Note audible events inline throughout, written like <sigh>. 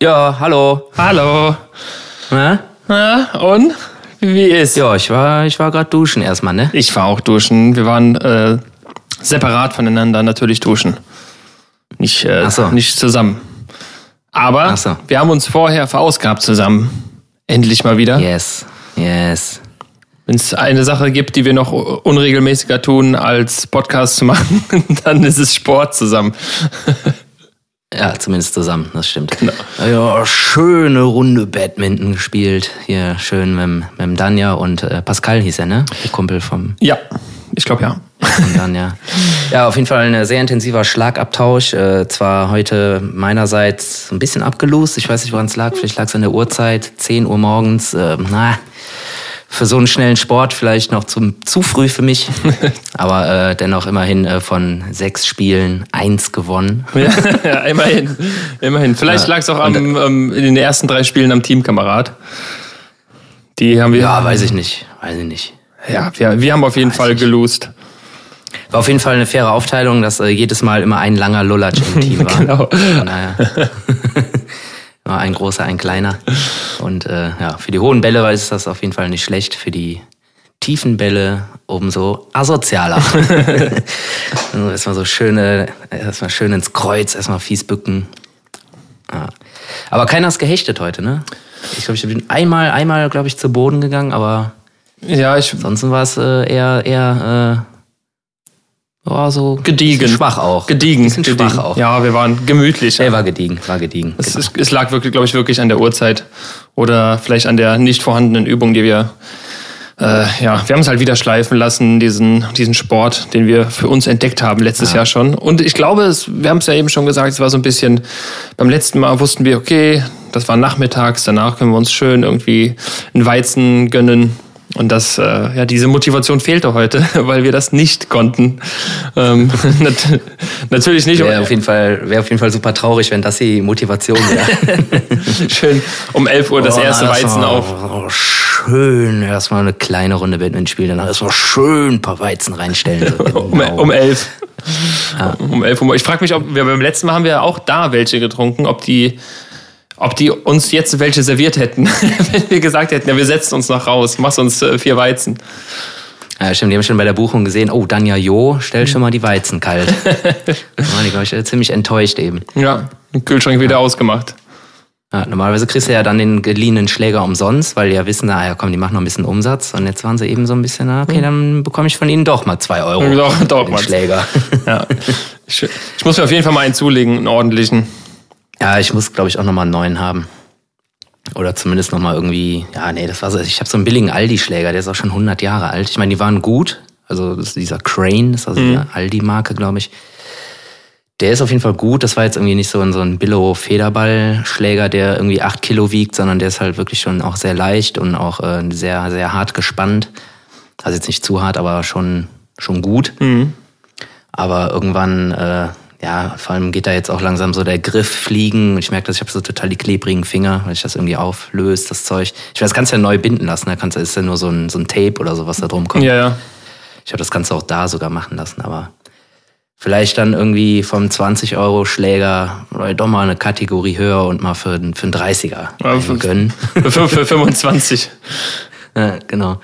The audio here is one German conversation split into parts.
Ja, hallo. Hallo. Na? Na, und? Wie ist? Ja, ich war, ich war gerade duschen erstmal, ne? Ich war auch duschen. Wir waren äh, separat voneinander natürlich duschen. Nicht, äh, so. nicht zusammen. Aber so. wir haben uns vorher verausgabt zusammen. Endlich mal wieder. Yes, yes. Wenn es eine Sache gibt, die wir noch unregelmäßiger tun, als Podcast zu machen, <laughs> dann ist es Sport zusammen. <laughs> Ja, zumindest zusammen, das stimmt. Genau. Ja, schöne Runde Badminton gespielt. Hier schön mit, dem- mit dem Danja und äh, Pascal hieß er, ne? Der Kumpel vom, Ja, ich glaube ja. vom Danja. Ja, auf jeden Fall ein sehr intensiver Schlagabtausch. Äh, zwar heute meinerseits ein bisschen abgelost. Ich weiß nicht, woran es lag. Vielleicht lag es an der Uhrzeit. 10 Uhr morgens. Äh, na, für so einen schnellen Sport vielleicht noch zum, zu früh für mich. <laughs> Aber äh, dennoch immerhin äh, von sechs Spielen eins gewonnen. Ja, ja immerhin. immerhin. Vielleicht Ja. lag es auch am, ähm, in den ersten drei Spielen am Teamkamerad. Die haben wir. Ja, weiß ich nicht. Weiß ich nicht. Ja, wir, wir haben auf jeden Fall nicht. gelost. War auf jeden Fall eine faire Aufteilung, dass äh, jedes Mal immer ein langer Lulatsch im Team <laughs> war. Genau. <laughs> Ein großer, ein kleiner. Und äh, ja, für die hohen Bälle ist das auf jeden Fall nicht schlecht. Für die tiefen Bälle umso asozialer. <laughs> also erstmal so schöne, erstmal schön ins Kreuz, erstmal fies bücken. Ja. Aber keiner ist gehechtet heute, ne? Ich glaube, ich bin einmal, einmal, glaube ich, zu Boden gegangen, aber Ja, ich. Ansonsten war es äh, eher, eher äh, war so Gediegen. schwach auch. Gediegen. Gediegen. schwach auch. Ja, wir waren gemütlich. Er war gediegen, war gediegen. Es, genau. es, es lag wirklich, glaube ich, wirklich an der Uhrzeit oder vielleicht an der nicht vorhandenen Übung, die wir. Äh, ja, wir haben es halt wieder schleifen lassen, diesen, diesen Sport, den wir für uns entdeckt haben letztes Jahr schon. Und ich glaube, es, wir haben es ja eben schon gesagt, es war so ein bisschen, beim letzten Mal wussten wir, okay, das war nachmittags, danach können wir uns schön irgendwie einen Weizen gönnen. Und das, äh, ja, diese Motivation fehlte heute, <laughs> weil wir das nicht konnten. Ähm, <laughs> nat natürlich nicht. Wäre auf, jeden Fall, wär auf jeden Fall super traurig, wenn das die Motivation wäre. <laughs> Schön um 11 Uhr das Oh, erste na, Weizen auf. Oh, schön, erstmal eine kleine Runde Badminton spielen, dann erstmal schön ein paar Weizen reinstellen. So, Um, genau. um 11. Um 11 Uhr. Ich frage mich, ob wir beim letzten Mal haben wir ja auch da welche getrunken, ob die, ob die uns jetzt welche serviert hätten, <laughs> wenn wir gesagt hätten, ja, wir setzen uns noch raus, machst uns äh, vier Weizen. Ja, stimmt, die haben schon bei der Buchung gesehen, oh, Danja Jo, stell schon mal die Weizen kalt. <laughs> waren die, glaube ich, äh, ziemlich enttäuscht eben. Ja, den Kühlschrank wieder ausgemacht. Ja, normalerweise kriegst du ja dann den geliehenen Schläger umsonst, weil die ja wissen, na ja, komm, die machen noch ein bisschen Umsatz. Und jetzt waren sie eben so ein bisschen, na, okay, dann bekomme ich von ihnen doch mal zwei Euro. <laughs> Doch, doch den mal. Schläger. Ja. Ich, ich muss mir auf jeden Fall mal einen zulegen, einen ordentlichen. Ja, ich muss, glaube ich, auch nochmal einen neuen haben. Oder zumindest nochmal irgendwie, ja, nee, das war so, ich habe so einen billigen Aldi-Schläger, der ist auch schon 100 Jahre alt. Ich meine, die waren gut. Also dieser Crane, das ist also die Aldi-Marke, glaube ich. Der ist auf jeden Fall gut. Das war jetzt irgendwie nicht so ein, so ein Billo-Federball-Schläger, der irgendwie 8 Kilo wiegt, sondern der ist halt wirklich schon auch sehr leicht und auch äh, sehr, sehr hart gespannt. Also jetzt nicht zu hart, aber schon, schon gut. Aber irgendwann, äh, ja, vor allem geht da jetzt auch langsam so der Griff fliegen. Und ich merke, dass ich habe so total die klebrigen Finger, weil ich das irgendwie auflöst, das Zeug. Ich weiß, das kannst du ja neu binden lassen. Da kannst du, ist ja nur so ein, so ein Tape oder so, was da drum kommt. Ja, ja. Ich habe das Ganze auch da sogar machen lassen, aber vielleicht dann irgendwie vom 20-Euro-Schläger oder doch mal eine Kategorie höher und mal für, einen- für einen 30er Ja, für- gönnen. <laughs> Für, für 25. <laughs> ja, genau.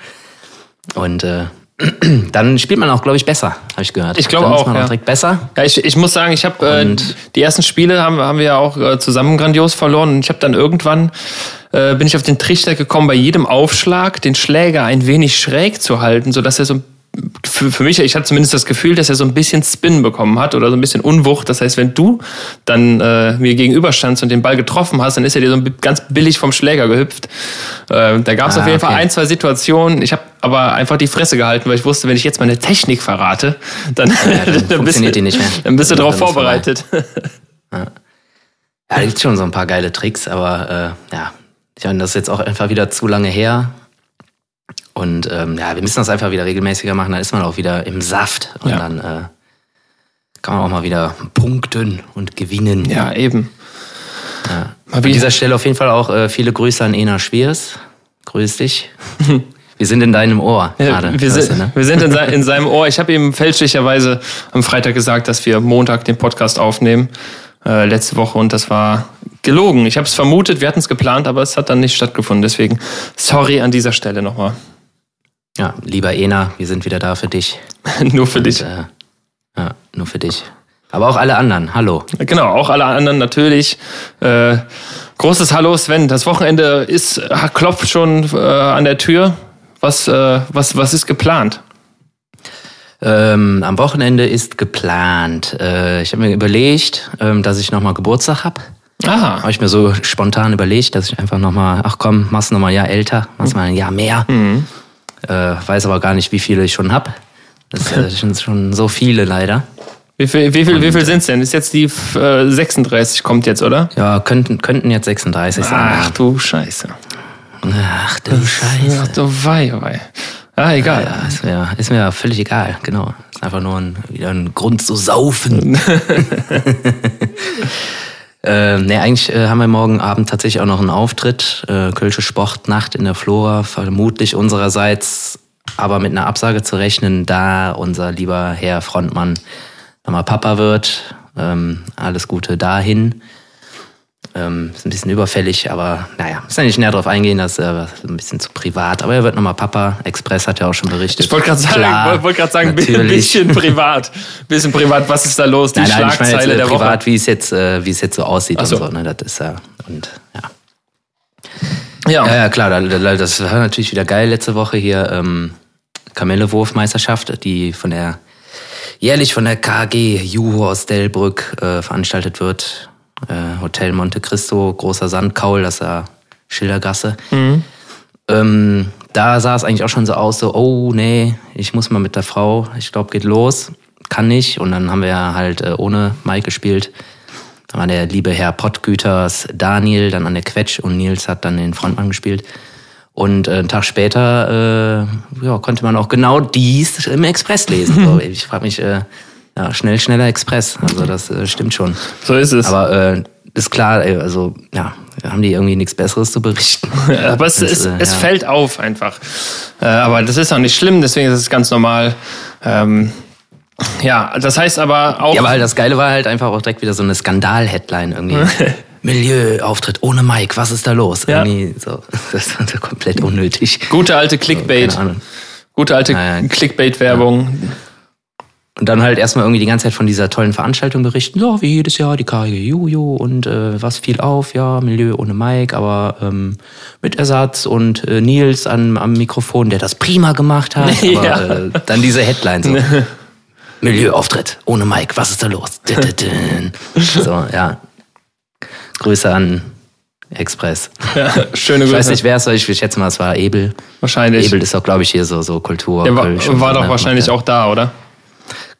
Und äh, <clears throat> dann spielt man auch, glaube ich, besser, habe ich gehört. Ich glaube auch, man ja. direkt besser. Ja, ich, ich muss sagen, ich habe äh, die ersten Spiele haben, haben wir ja auch äh, zusammen grandios verloren und ich habe dann irgendwann äh, bin ich auf den Trichter gekommen, bei jedem Aufschlag den Schläger ein wenig schräg zu halten, so dass er so für, für mich, ich hatte zumindest das Gefühl, dass er so ein bisschen Spin bekommen hat oder so ein bisschen Unwucht. Das heißt, wenn du dann äh, mir gegenüberstandst und den Ball getroffen hast, dann ist er dir so ganz billig vom Schläger gehüpft. Äh, da gab es Ah, auf jeden Fall okay. ein, zwei Situationen. Ich habe aber einfach die Fresse gehalten, weil ich wusste, wenn ich jetzt meine Technik verrate, dann, <laughs> dann bist, funktioniert du, die nicht mehr. dann bist du Dann darauf vorbereitet. Ja, da gibt's schon so ein paar geile Tricks, aber äh, ja, ich meine, das ist jetzt auch einfach wieder zu lange her. Und ähm, ja, wir müssen das einfach wieder regelmäßiger machen, dann ist man auch wieder im Saft und Ja. dann äh, kann man auch mal wieder punkten und gewinnen. Ja, eben. Ja. An dieser Stelle auf jeden Fall auch äh, viele Grüße an Ena Schwiers. Grüß dich. <laughs> Wir sind in deinem Ohr Ja, gerade. wir, sind, ne? wir sind in, se in <laughs> seinem Ohr. Ich habe ihm fälschlicherweise am Freitag gesagt, dass wir Montag den Podcast aufnehmen. Äh, letzte Woche und das war gelogen. Ich habe es vermutet, wir hatten es geplant, aber es hat dann nicht stattgefunden. Deswegen sorry an dieser Stelle nochmal. Ja, lieber Ena, wir sind wieder da für dich. <laughs> nur für Und, dich. Äh, ja, nur für dich. Aber auch alle anderen. Hallo. Genau, auch alle anderen natürlich. Äh, großes Hallo Sven. Das Wochenende ist klopft schon äh, an der Tür. Was, äh, was, was ist geplant? Ähm, am Wochenende ist geplant. Äh, ich habe mir überlegt, ähm, dass ich nochmal Geburtstag hab. Ah, Habe ich mir so spontan überlegt, dass ich einfach nochmal, ach komm, mach's nochmal ein Jahr älter, mach's mal ein Jahr mehr. Äh, weiß aber gar nicht, wie viele ich schon hab. Das äh, <laughs> sind schon so viele leider. wie viel, wie viel, wie viel sind's denn? Ist jetzt die äh, 36 kommt jetzt, oder? Ja, könnten, könnten jetzt 36 sein. Ach du Scheiße. Ach du Scheiße. Ach du Wei, Wei. Ah, egal. Ja, ist mir, ist mir völlig egal, genau. Ist einfach nur ein, wieder ein Grund zu saufen. <laughs> <laughs> äh, nee, eigentlich äh, haben wir morgen Abend tatsächlich auch noch einen Auftritt. Äh, Kölsche Sportnacht in der Flora, vermutlich unsererseits aber mit einer Absage zu rechnen, da unser lieber Herr Frontmann nochmal Papa wird. Ähm, alles Gute dahin. Ähm, ist ein bisschen überfällig, aber naja, ist ja nicht näher drauf eingehen, das ist äh, ein bisschen zu privat. Aber er wird nochmal Papa. Express hat ja auch schon berichtet. Ich wollte gerade sagen, Klar, wollt grad sagen ein bisschen privat. bisschen privat, was ist da los? Die Nein, nein, ich meine Schlagzeile jetzt, äh, der Woche. privat, wie es jetzt, äh, wie es jetzt so aussieht Ach so. und so. Ne? Das ist ja und ja. Ja. Ja, ja, klar, da- da- das war natürlich wieder geil letzte Woche hier ähm, Kamellewurfmeisterschaft, die von der jährlich von der KG Juho aus Delbrück äh, veranstaltet wird. Äh, Hotel Monte Cristo, großer Sandkaul, das ist ja Schildergasse. Ähm, da sah es eigentlich auch schon so aus, so, oh nee, ich muss mal mit der Frau, ich glaube, geht los, kann nicht. Und dann haben wir halt äh, ohne Mike gespielt. Da war der liebe Herr Pottgüters Daniel dann an der Quetsch und Nils hat dann den Frontmann gespielt. Und äh, einen Tag später äh, ja, konnte man auch genau dies im Express lesen. <laughs> So, ich frage mich, äh, ja, schnell, schneller Express. Also das äh, stimmt schon. So ist es. Aber äh, ist klar, also ja, haben die irgendwie nichts Besseres zu berichten. <laughs> Aber es, Das, es, äh, es ja. fällt auf einfach. Äh, aber das ist auch nicht schlimm, deswegen ist es ganz normal. Ähm, ja, das heißt aber auch. Ja, aber halt das Geile war halt einfach auch direkt wieder so eine Skandal-Headline irgendwie. <laughs> Milieuauftritt ohne Mike, was ist da los? Ja. Irgendwie so, <laughs> das war so komplett unnötig. gute alte Clickbait. Ahnung. gute alte ja. Clickbait-Werbung. Und dann halt erstmal irgendwie die ganze Zeit von dieser tollen Veranstaltung berichten, ja, wie jedes Jahr die KG Juju und äh, was fiel auf, ja, Milieu ohne Mike, aber ähm, mit Ersatz und äh, Nils an, am Mikrofon, der das prima gemacht hat. <laughs> Aber Ja. äh, dann diese Headline so. <laughs> Milieuauftritt ohne Mike, was ist da los? so, ja. Grüße an Express. Ja, schöne Ich Grüße. weiß nicht, wer es war, ich schätze mal, es war Ebel. Wahrscheinlich. Ebel ist auch, glaube ich, hier so, so Kultur. Der war, war so, doch ne? wahrscheinlich auch da, oder?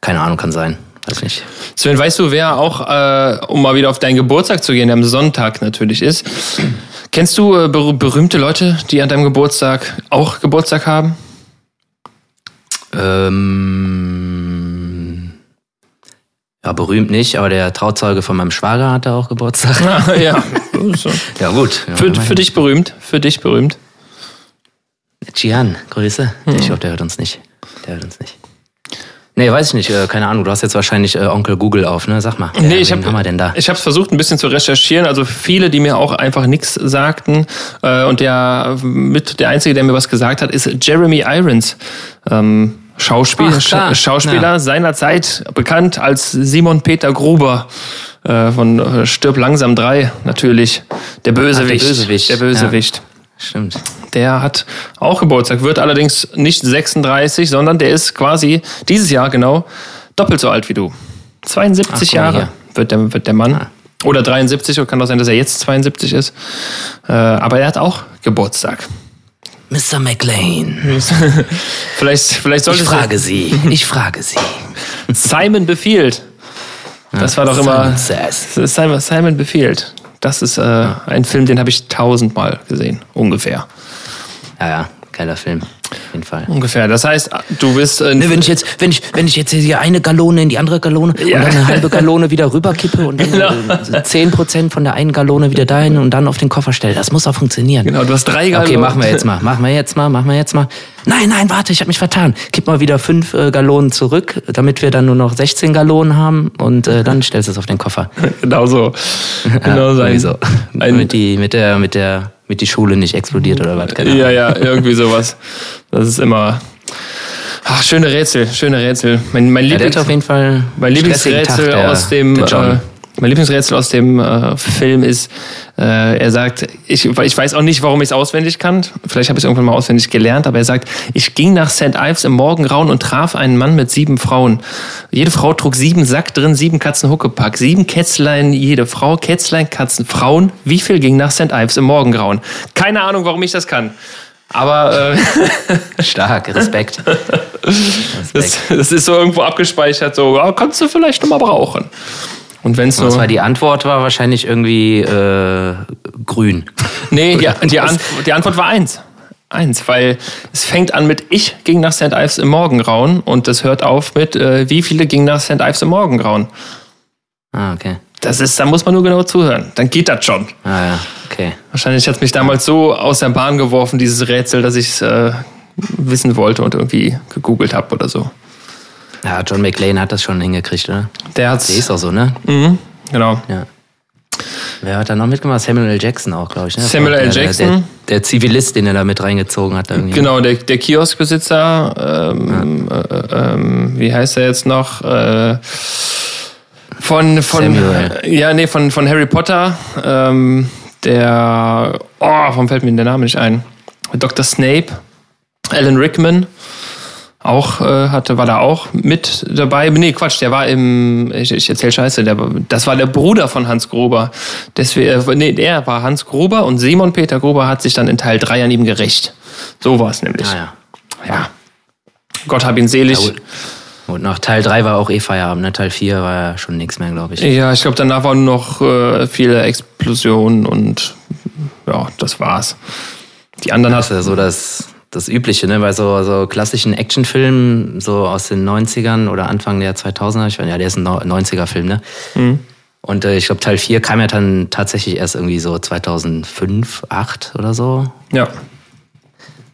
Keine Ahnung, kann sein. Weiß nicht. Sven, weißt du, wer auch, äh, um mal wieder auf deinen Geburtstag zu gehen, der am Sonntag natürlich ist? Kennst du äh, ber berühmte Leute, die an deinem Geburtstag auch Geburtstag haben? Ähm, ja, berühmt nicht, aber der Trauzeuge von meinem Schwager hatte auch Geburtstag. <laughs> Ah, ja. So. <laughs> Ja, gut. Ja, Für, für dich berühmt. Für dich berühmt. Gian, Grüße. Ich glaube, der hört uns nicht. Der hört uns nicht. Nee, weiß ich nicht. Äh, keine Ahnung. Du hast jetzt wahrscheinlich äh, Onkel Google auf, ne? Sag mal. Nee, wer- ich haben wir denn da? Ich habe es versucht, ein bisschen zu recherchieren. Also viele, die mir auch einfach nichts sagten. Äh, und der mit der einzige, der mir was gesagt hat, ist Jeremy Irons. Ähm, Schauspiel, Ach. Scha Schauspieler Ja. seinerzeit bekannt als Simon Peter Gruber äh, von äh, Stirb langsam 3 natürlich. Der Bösewicht. der Bösewicht. Der Bösewicht. Stimmt. Der hat auch Geburtstag, wird allerdings nicht 36, sondern der ist quasi dieses Jahr genau doppelt so alt wie du. 72 Ach, Jahre wird der, wird der Mann. Oder 73, oder kann auch sein, dass er jetzt 72 ist. Äh, aber er hat auch Geburtstag. Mr. McLean. <laughs> Vielleicht, vielleicht Ich frage Sie. Ich frage Sie. Simon befiehlt. Das war doch immer Simon Says. Simon, Simon befiehlt. Das ist äh, ein Film, den habe ich tausendmal gesehen, ungefähr. Ja, ja. Geiler Film. Auf jeden Fall. Ungefähr. Das heißt, du bist. Ne, wenn ich jetzt, wenn ich, wenn ich jetzt hier eine Gallone in die andere Gallone Ja. und dann eine halbe Gallone wieder rüberkippe und dann Genau. äh, 10% von der einen Gallone wieder dahin und dann auf den Koffer stelle, das muss auch funktionieren. genau, du hast drei Gallonen. Okay, machen wir jetzt mal, machen wir jetzt mal, machen wir jetzt mal. Nein, nein, warte, ich habe mich vertan. Kipp mal wieder fünf äh, Gallonen zurück, damit wir dann nur noch 16 Gallonen haben und äh, dann stellst du es auf den Koffer. <laughs> Genau so. Genau so. irgendwie Ein, <laughs> so. ein, Damit die, mit der, mit der, mit die Schule nicht explodiert oder was. Keine Ahnung. ja, ja, irgendwie sowas. Das ist immer. Ach, schöne Rätsel, schöne Rätsel. Mein, mein, Ja, Lieblings, hat auf jeden Fall mein Lieblingsrätsel Tag, der- aus dem. Äh, mein Lieblingsrätsel aus dem äh, Film ist, äh, er sagt, ich, ich weiß auch nicht, warum ich es auswendig kann. Vielleicht habe ich es irgendwann mal auswendig gelernt, aber er sagt, ich ging nach St. Ives im Morgengrauen und traf einen Mann mit sieben Frauen. Jede Frau trug sieben Sack drin, sieben Katzen Huckepack, sieben Kätzlein jede Frau, Kätzlein, Katzen, Frauen. Wie viel ging nach St. Ives im Morgengrauen? Keine Ahnung, warum ich das kann. Aber äh, <laughs> Stark, Respekt. <laughs> das, Respekt. das ist so irgendwo abgespeichert, so, ja, kannst du vielleicht noch mal brauchen. Und wenn es so. Was war die Antwort? War wahrscheinlich irgendwie äh, grün. Nee, die, die, Antwort, die Antwort war eins. Eins, weil es fängt an mit Ich ging nach St. Ives im Morgengrauen und das hört auf mit äh, Wie viele gingen nach St. Ives im Morgengrauen. Ah, okay. Das ist, da muss man nur genau zuhören. Dann geht das schon. Ah ja, okay. Wahrscheinlich hat es mich damals so aus der Bahn geworfen, dieses Rätsel, dass ich es äh, wissen wollte und irgendwie gegoogelt habe oder so. Ja, John McLean hat das schon hingekriegt, oder? Der hat's. Der ist auch so, ne? Mhm, genau. Ja. Wer hat da noch mitgemacht? Samuel L. Jackson auch, glaube ich. Ne? Samuel L. Jackson. Der, der, der Zivilist, den er da mit reingezogen hat. Irgendwie. Genau, der, der Kioskbesitzer, ähm, äh, ähm, wie heißt er jetzt noch? Äh, von, von, ja, nee, von, von Harry Potter, ähm, der, oh, warum fällt mir der Name nicht ein? Dr. Snape, Alan Rickman, auch äh, hatte, war da auch mit dabei. Nee, Quatsch, der war im, ich, ich erzähl Scheiße, der, das war der Bruder von Hans Gruber. Deswegen, äh, nee, der war Hans Gruber und Simon Peter Gruber hat sich dann in Teil 3 an ihm gerecht. So war es nämlich. Ah, ja. Ja. Gott hab ihn selig. Ja. Und nach Teil 3 war auch eh Feierabend, ne? Teil 4 war ja schon nichts mehr, glaube ich. Ja, ich glaube, danach waren noch äh, viele Explosionen und ja, das war's. Die anderen Das hat ist ja so das, das Übliche, ne? Bei so, so klassischen Actionfilmen, so aus den 90ern oder Anfang der 2000er, ich weiß, ja, der ist ein 90er-Film, ne? Und äh, ich glaube, Teil 4 kam ja dann tatsächlich erst irgendwie so 2005, 2008 oder so. ja.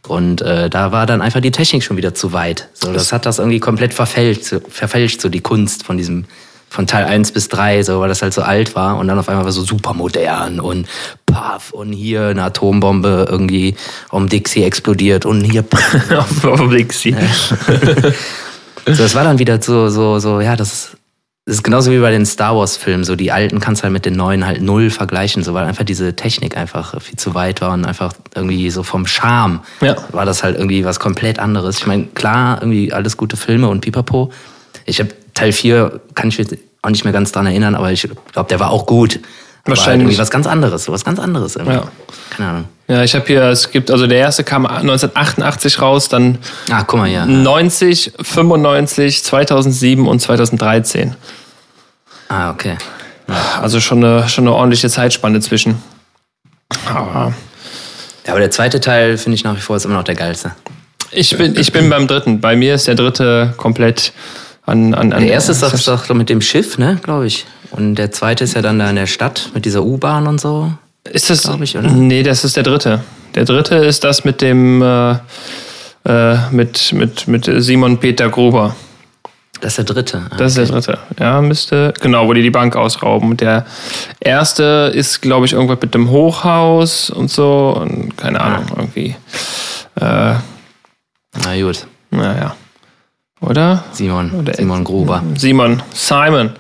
Und äh, da war dann einfach die Technik schon wieder zu weit. So, das hat das irgendwie komplett verfälscht, verfälscht, so die Kunst von diesem, von Teil 1 bis 3, so, weil das halt so alt war und dann auf einmal war so super modern und paff und hier eine Atombombe irgendwie um Dixie explodiert und hier <laughs> paff. Auf Dixie. <laughs> so, das war dann wieder so, so, so, ja, das ist, das ist genauso wie bei den Star Wars Filmen, so die alten kannst du halt mit den neuen halt null vergleichen, so, weil einfach diese Technik einfach viel zu weit war und einfach irgendwie so vom Charme Ja. war das halt irgendwie was komplett anderes. Ich meine, klar, irgendwie alles gute Filme und Pipapo. Ich habe Teil 4, kann ich mich auch nicht mehr ganz dran erinnern, aber ich glaube, der war auch gut. Aber Halt Wahrscheinlich. irgendwie was ganz anderes, was ganz anderes. Irgendwie. Ja. Keine Ahnung. Ja, ich habe hier, es gibt, also der erste kam 1988 raus, dann Ah, guck mal hier. 90, 95, 2007 und 2013. Ah, okay. Also schon eine, schon eine ordentliche Zeitspanne zwischen. Aber Ja, aber der zweite Teil finde ich nach wie vor ist immer noch der geilste. ich bin, ich bin beim dritten. Bei mir ist der dritte komplett an. an, an Der erste ist doch, ist doch mit dem Schiff, ne, glaube ich. Und der zweite ist ja dann da in der Stadt mit dieser U-Bahn und so. Ist das? glaub ich, oder? Nee, das ist der dritte. Der dritte ist das mit dem äh, äh, mit, mit, mit Simon Peter Gruber. Das ist der dritte. Ah, Das ist der dritte. Ja, müsste. Genau, wo die die Bank ausrauben. Und der erste ist, glaube ich, irgendwas mit dem Hochhaus und so. Und keine Ahnung, irgendwie. Äh, Na gut. naja. Oder? Simon. Oder- Simon Gruber. Simon. Simon.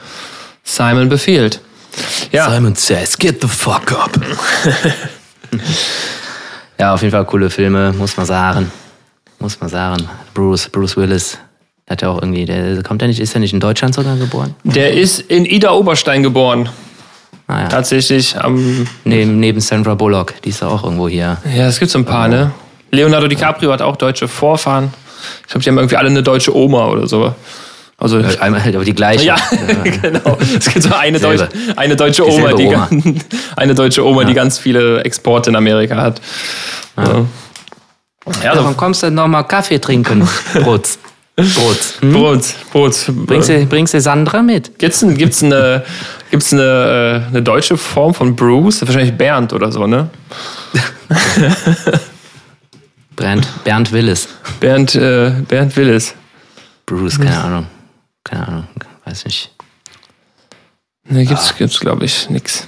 Simon befiehlt. Ja. Simon says, get the fuck up. <laughs> ja, auf jeden Fall coole Filme, muss man sagen. Muss man sagen. Bruce, Bruce Willis. Hat ja auch irgendwie, der kommt ja nicht, ist ja nicht in Deutschland sogar geboren? Der ist in Ida Oberstein geboren. Ah, ja. Tatsächlich am. Neben, neben Sandra Bullock, die ist ja auch irgendwo hier. Ja, es gibt so ein paar, ne? Leonardo DiCaprio hat auch deutsche Vorfahren. Ich glaube, die haben irgendwie alle eine deutsche Oma oder so. Also. Einmal halt aber die gleiche. Ja, <laughs> genau. Es gibt so eine Selbe. deutsche, eine deutsche Oma, die, Oma. eine deutsche Oma, die ganz viele Exporte in Amerika hat. Ja. Ja, Warum kommst du noch mal Kaffee trinken? Brutz. Brutz. Hm? Brutz. Brutz. Bringst du, bringst du Sandra mit? Gibt's, gibt's eine, gibt's eine, äh, eine deutsche Form von Bruce? Wahrscheinlich Bernd oder so, ne? <laughs> Bernd, Bernd Willis. Bernd, äh, Bernd Willis. Bruce, keine Ahnung. Keine Ahnung, weiß nicht. Ne, gibt's, ah. gibt's glaube ich, nix.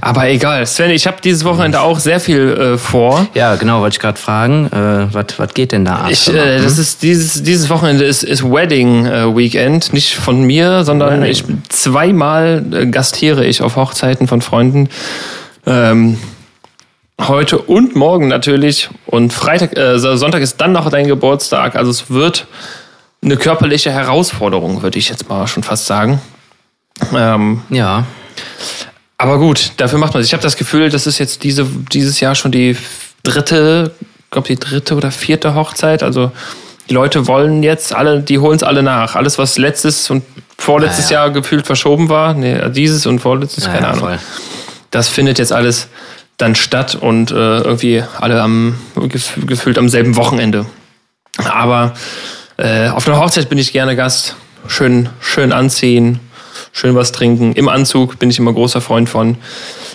Aber egal. Sven, ich habe dieses Wochenende auch sehr viel äh, vor. Ja, genau, wollte ich gerade fragen. Äh, was geht denn da ab? Ich, äh, das ist dieses, dieses Wochenende ist, ist Wedding äh, Weekend. Nicht von mir, sondern ich zweimal äh, gastiere ich auf Hochzeiten von Freunden. Ähm, heute und morgen natürlich. Und Freitag, äh, Sonntag ist dann noch dein Geburtstag. Also es wird eine körperliche Herausforderung, würde ich jetzt mal schon fast sagen. Ähm, ja. Aber gut, dafür macht man es. Ich habe das Gefühl, das ist jetzt diese, dieses Jahr schon die dritte, glaube die dritte oder vierte Hochzeit. Also die Leute wollen jetzt alle, die holen es alle nach. Alles, was letztes und vorletztes ja, ja. Jahr gefühlt verschoben war, nee, dieses und vorletztes, ja, keine Ahnung. Voll. Das findet jetzt alles dann statt und äh, irgendwie alle am gefühlt am selben Wochenende. Aber äh, auf einer Hochzeit bin ich gerne Gast. Schön, schön anziehen, schön was trinken. Im Anzug bin ich immer großer Freund von.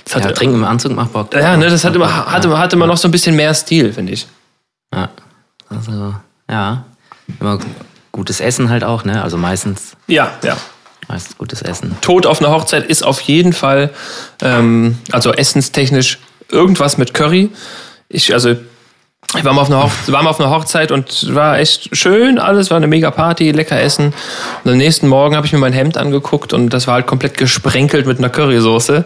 Das ja, trinken im Anzug macht Bock. Ja, ne, das hat immer, hatte, hatte immer noch so ein bisschen mehr Stil, finde ich. Ja, also, ja. Immer gutes Essen halt auch, ne? Also meistens. Ja, ja. Meistens gutes Essen. Tod auf einer Hochzeit ist auf jeden Fall, ähm, also essenstechnisch, irgendwas mit Curry. Ich, also ich war mal, auf einer Hochzeit, war mal auf einer Hochzeit und war echt schön, alles war eine mega Party, lecker essen. Und am nächsten Morgen habe ich mir mein Hemd angeguckt und das war halt komplett gesprenkelt mit einer Currysoße.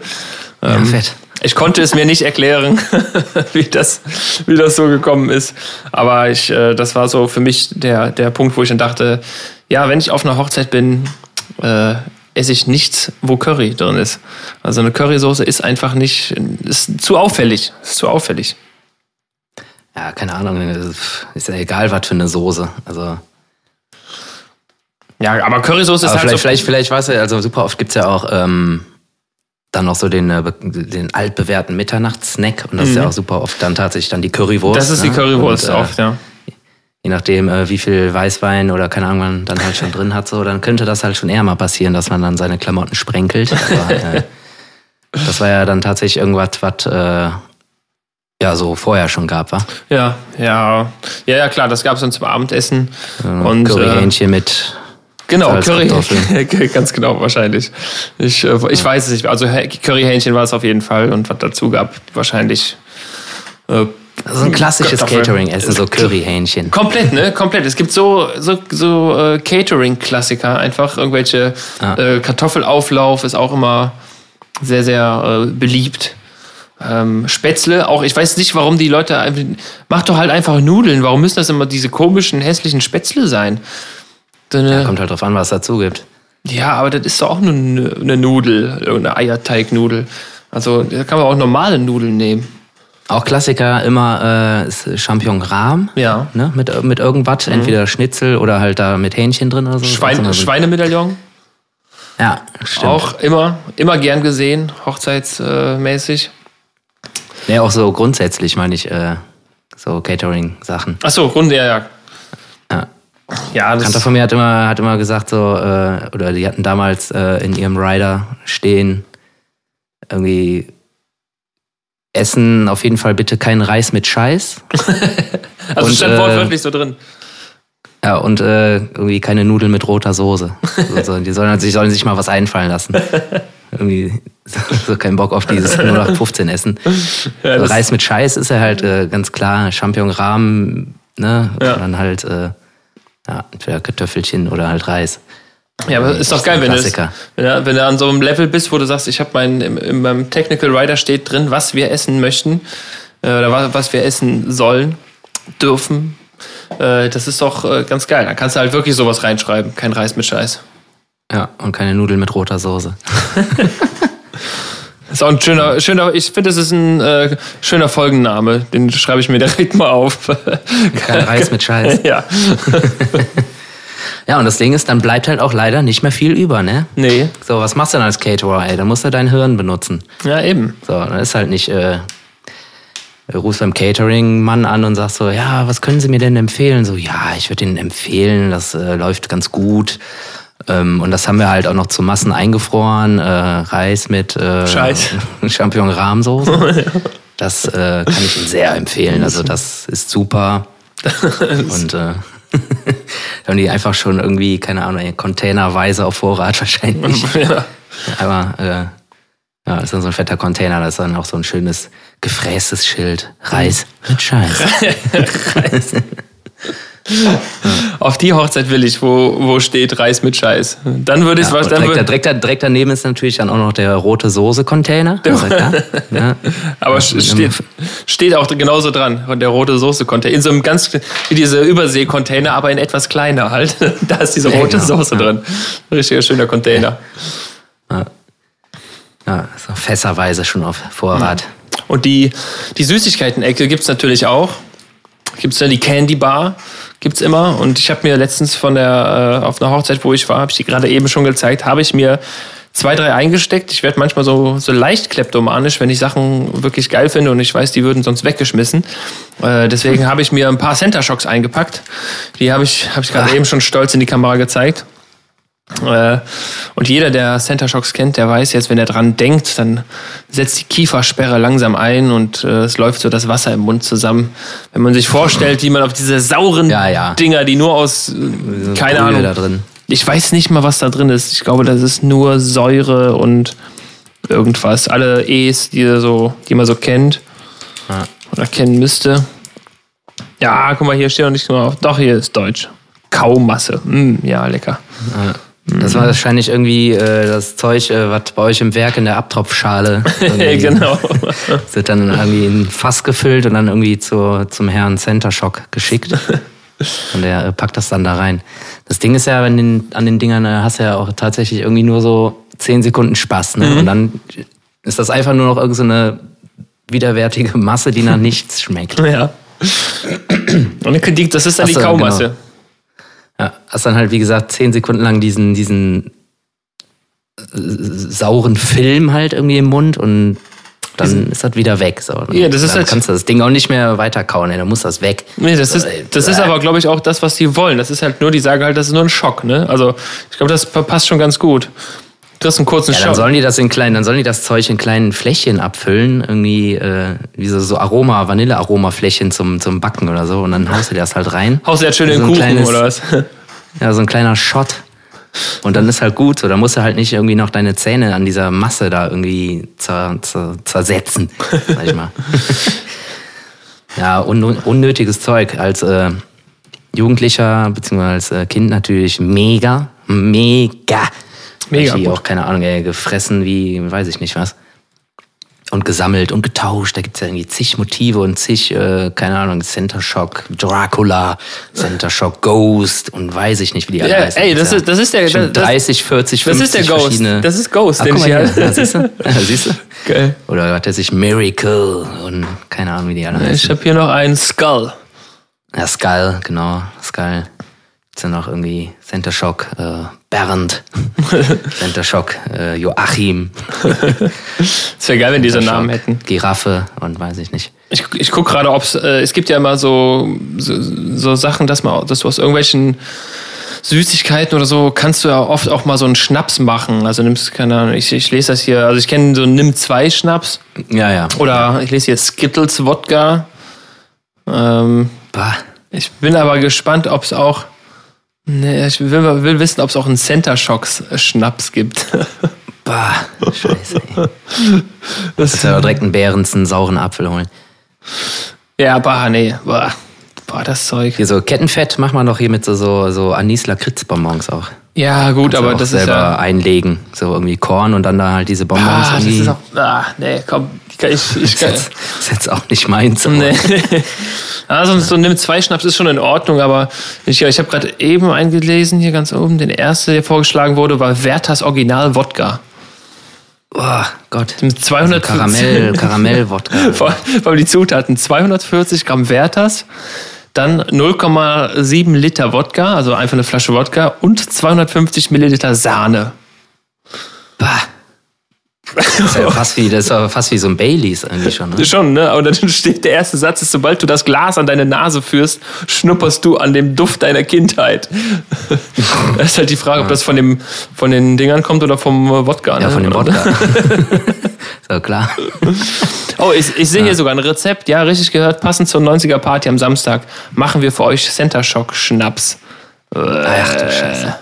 Ja, ähm, fett. Ich konnte es mir nicht erklären, <laughs> wie das, wie das so gekommen ist. Aber ich, äh, das war so für mich der, der Punkt, wo ich dann dachte, ja, wenn ich auf einer Hochzeit bin, äh, esse ich nichts, wo Curry drin ist. Also eine Currysoße ist einfach nicht, ist zu auffällig, ist zu auffällig ja, keine Ahnung, ist ja egal, was für eine Soße. Also. Ja, aber Currysoße ist aber halt vielleicht, so vielleicht, vielleicht, weißt du, also super oft gibt es ja auch ähm, dann noch so den, äh, den altbewährten Mitternachtssnack und das mhm. ist ja auch super oft dann tatsächlich dann die Currywurst. Das ist die ne? Currywurst und, äh, oft, ja. Je nachdem, äh, wie viel Weißwein oder keine Ahnung man dann halt schon drin hat, so, dann könnte das halt schon eher mal passieren, dass man dann seine Klamotten sprenkelt. Aber, äh, das war ja dann tatsächlich irgendwas, was äh, ja so vorher schon gab, war? Ja, ja. Ja, ja, klar, das gab es dann zum Abendessen. Ja, und Curryhähnchen äh, mit Genau, Curry, <laughs> ganz genau wahrscheinlich. Ich, äh, ich weiß es nicht. Also Curryhähnchen war es auf jeden Fall und was dazu gab, wahrscheinlich. Äh, also ein klassisches Catering-Essen, so Curryhähnchen. Komplett, ne? Komplett. Es gibt so, so, so äh, Catering-Klassiker, einfach irgendwelche ah. äh, Kartoffelauflauf ist auch immer sehr, sehr äh, beliebt. Ähm, Spätzle, auch ich weiß nicht, warum die Leute. Mach doch halt einfach Nudeln. Warum müssen das immer diese komischen, hässlichen Spätzle sein? ja, kommt halt drauf an, was es dazu gibt. Ja, aber das ist doch auch nur eine Nudel, eine Eierteignudel. Also da kann man auch normale Nudeln nehmen. Auch Klassiker immer äh, Champignon Rahm. Ja. Ne? Mit, mit irgendwas, mhm. entweder Schnitzel oder halt da mit Hähnchen drin oder so. Schwein, Schweinemedaillon. Ja, stimmt. Auch immer, immer gern gesehen, hochzeitsmäßig. Ja, auch so grundsätzlich meine ich, äh, so Catering-Sachen. Ach so, Grund, ja, ja. Ja. Ja, das Kanter von mir hat immer, hat immer gesagt, so, äh, oder die hatten damals äh, in ihrem Rider stehen, irgendwie essen auf jeden Fall bitte keinen Reis mit Scheiß. <laughs> also und, stand wortwörtlich äh, so drin. Ja, und äh, irgendwie keine Nudeln mit roter Soße. Also, <laughs> die sollen, die sollen sich mal was einfallen lassen. irgendwie so keinen Bock auf dieses nur nach 15 essen. <laughs> Ja, so Reis mit Scheiß ist ja halt äh, ganz klar, Champignon-Rahmen, ne? Ja. Und dann halt äh, ja, entweder Kartoffelchen oder halt Reis. Ja, aber ist doch geil, wenn, du, wenn, wenn du an so einem Level bist, wo du sagst, ich habe mein, in meinem Technical Rider steht drin, was wir essen möchten äh, oder was wir essen sollen, dürfen. Äh, das ist doch äh, ganz geil. Da kannst du halt wirklich sowas reinschreiben. Kein Reis mit Scheiß. Ja, und keine Nudeln mit roter Soße. <laughs> ist auch ein schöner, schöner ich finde, es ist ein äh, schöner Folgenname. Den schreibe ich mir direkt mal auf. Kein Reis mit Scheiß. <laughs> Ja. <laughs> ja, und das Ding ist, dann bleibt halt auch leider nicht mehr viel über, ne? Nee. So, was machst du denn als Caterer, ey? Da musst du dein Hirn benutzen. Ja, eben. So, dann ist halt nicht, äh, rufst beim Catering-Mann an und sagst so, ja, was können Sie mir denn empfehlen? So, ja, ich würde Ihnen empfehlen, das äh, läuft ganz gut. Ähm, und das haben wir halt auch noch zu Massen eingefroren. Äh, Reis mit äh. <laughs> Champignon-Rahmsoße. <laughs> Das äh, kann ich Ihnen sehr empfehlen. Also das ist super. <laughs> Und äh, <laughs> haben die einfach schon irgendwie, keine Ahnung, containerweise auf Vorrat wahrscheinlich. <laughs> Ja. Aber äh, ja, ist dann so ein fetter Container, da ist dann auch so ein schönes gefrästes Schild. Reis mit Scheiß. <laughs> Auf die Hochzeit will ich, wo, wo steht Reis mit Scheiß. Dann würde ich Ja, was. Dann direkt, direkt, da- direkt daneben ist natürlich dann auch noch der rote Soße-Container. Also, ja. <laughs> aber Ja, steht, steht auch genauso dran. Der rote Soße-Container. In so einem ganz, wie diese Übersee-Container, aber in etwas kleiner halt. <laughs> Da ist diese Ja, rote genau, Soße ja. drin. Richtiger schöner Container. Ja, ist auch fässerweise schon auf Vorrat. Und die, die Süßigkeiten-Ecke gibt es natürlich auch. Gibt es dann die Candy Bar, gibt es immer. Und ich habe mir letztens von der, äh, auf einer Hochzeit, wo ich war, habe ich die gerade eben schon gezeigt, habe ich mir zwei, drei eingesteckt. Ich werde manchmal so, so leicht kleptomanisch, wenn ich Sachen wirklich geil finde und ich weiß, die würden sonst weggeschmissen. Äh, deswegen <laughs> habe ich mir ein paar Center Shocks eingepackt. Die habe ich, hab ich gerade eben schon stolz in die Kamera gezeigt. Äh, Und jeder, der Center Shocks kennt, der weiß jetzt, wenn er dran denkt, dann setzt die Kiefersperre langsam ein und äh, es läuft so das Wasser im Mund zusammen. Wenn man sich vorstellt, wie man auf diese sauren Ja, ja. Dinger, die nur aus, äh, keine Brühe Ahnung, da drin. ich weiß nicht mal, was da drin ist. Ich glaube, das ist nur Säure und irgendwas. Alle E's, die, so, die man so kennt Ja. oder kennen müsste. Ja, guck mal, hier steht noch nicht auf. Doch, hier ist Deutsch. Kaumasse. Mm, ja, lecker. Das war wahrscheinlich irgendwie äh, das Zeug, äh, was bei euch im Werk in der Abtropfschale <laughs> genau. Es <laughs> wird dann irgendwie in ein Fass gefüllt und dann irgendwie zur, zum Herrn Center Shock geschickt. <laughs> Und der äh, packt das dann da rein. Das Ding ist ja, wenn den, an den Dingern äh, hast du ja auch tatsächlich irgendwie nur so 10 Sekunden Spaß. Ne? Und dann ist das einfach nur noch irgendeine so eine widerwärtige Masse, die nach nichts schmeckt. Ja. Und die- das ist dann die Kaumasse. genau. Ja, hast dann halt, wie gesagt, 10 Sekunden lang diesen, diesen äh, sauren Film halt irgendwie im Mund und dann ist das wieder weg. So. Ja, das ist dann halt- kannst du das Ding auch nicht mehr weiter kauen, ey, dann muss das weg. Nee, das ist, Äh, das ist aber, glaube ich, auch das, was die wollen. Das ist halt nur, die sagen halt, das ist nur ein Schock, ne? Also, ich glaube, das passt schon ganz gut. Hast einen kurzen Ja, dann Schock. sollen die das in kleinen, dann sollen die das Zeug in kleinen Fläschchen abfüllen, irgendwie äh, wie so, so Aroma, Vanille-Aroma-Fläschchen zum, zum Backen oder so. Und dann haust du das halt rein. Haust du jetzt schön So den Kuchen, kleines- oder was? <laughs> Ja, so ein kleiner Shot. Und dann ist halt gut so. Da musst du halt nicht irgendwie noch deine Zähne an dieser Masse da irgendwie zer, zer, zersetzen, sag ich mal. <laughs> ja, un, unnötiges Zeug. Als äh, Jugendlicher beziehungsweise als äh, Kind natürlich mega, mega. Mega ich auch keine Ahnung, ey, gefressen wie, weiß ich nicht was. Und gesammelt und getauscht. Da gibt's ja irgendwie zig Motive und zig, äh, keine Ahnung, Center Shock, Dracula, Center Shock Ghost und weiß ich nicht, wie die alle Ja, heißen. ey, das ist- das ist der- das- 30, 40, Das 50 ist der Ghost. verschiedene. Das ist Ghost, Ach, den ich. Ja, <laughs> siehst du? Ja, <laughs> siehst du? Geil. Oder hat er sich Miracle und keine Ahnung, wie die alle Ich heißen. habe hier noch einen Skull. Ja, Skull, genau, Skull. <laughs> <laughs> Ist ja noch irgendwie Center Shock, äh, Bernd. Center Shock, äh, Joachim. Es wäre geil, wenn die so Namen hätten. Giraffe und weiß ich nicht. Ich, ich gucke gerade, ob es, äh, es gibt ja immer so, so, so Sachen, dass, man, dass du aus irgendwelchen Süßigkeiten oder so, kannst du ja oft auch mal so einen Schnaps machen. Also nimmst, keine Ahnung, ich, ich lese das hier, also ich kenne so Nimm 2 Schnaps Ja, ja. oder ich lese hier Skittles Wodka. Ähm, Bah. ich bin aber gespannt, ob es auch, nee, ich will, will wissen, ob es auch einen Center Shocks Schnaps gibt. <laughs> Bah. Scheiße, ey. Kannst ja auch direkt einen Behrens, einen sauren Apfel holen. ja, bah, nee, boah, boah, das Zeug. Hier so Kettenfett macht man doch hier mit so, so, so Anis-Lakritz-Bonbons auch. Ja, gut, aber das ist selber ja. einlegen. So irgendwie Korn und dann da halt diese Bonbons Ah, das ist auch. Ah, nee, komm. Ich, kann- ich, ich ist, kann, jetzt, ist jetzt auch nicht meins. nee. Also <laughs> so nimm zwei Schnaps ist schon in Ordnung, aber ich, ich habe gerade eben eingelesen, hier ganz oben, den erste, der vorgeschlagen wurde, war Werthers Original Wodka. Oh Gott. Mit 200 Karamell, Karamell-Wodka. <laughs> Vor vor allem die Zutaten: 240 Gramm Werthers, dann 0,7 Liter Wodka, also einfach eine Flasche Wodka und 250 Milliliter Sahne. Bah. Das ist ja <laughs> fast wie, das ist aber fast wie so ein Baileys eigentlich schon. Ne? Schon, ne? Aber dann steht der erste Satz, ist, sobald du das Glas an deine Nase führst, schnupperst du an dem Duft deiner Kindheit. <laughs> das ist halt die Frage, ob das von, dem, von den Dingern kommt oder vom Wodka. Ja, ne? von dem Wodka. <laughs> so, klar. <laughs> Oh, ich, ich sehe hier sogar ein Rezept, ja, richtig gehört, passend zur 90er Party am Samstag. Machen wir für euch Center Shock Schnaps. Ach du Scheiße.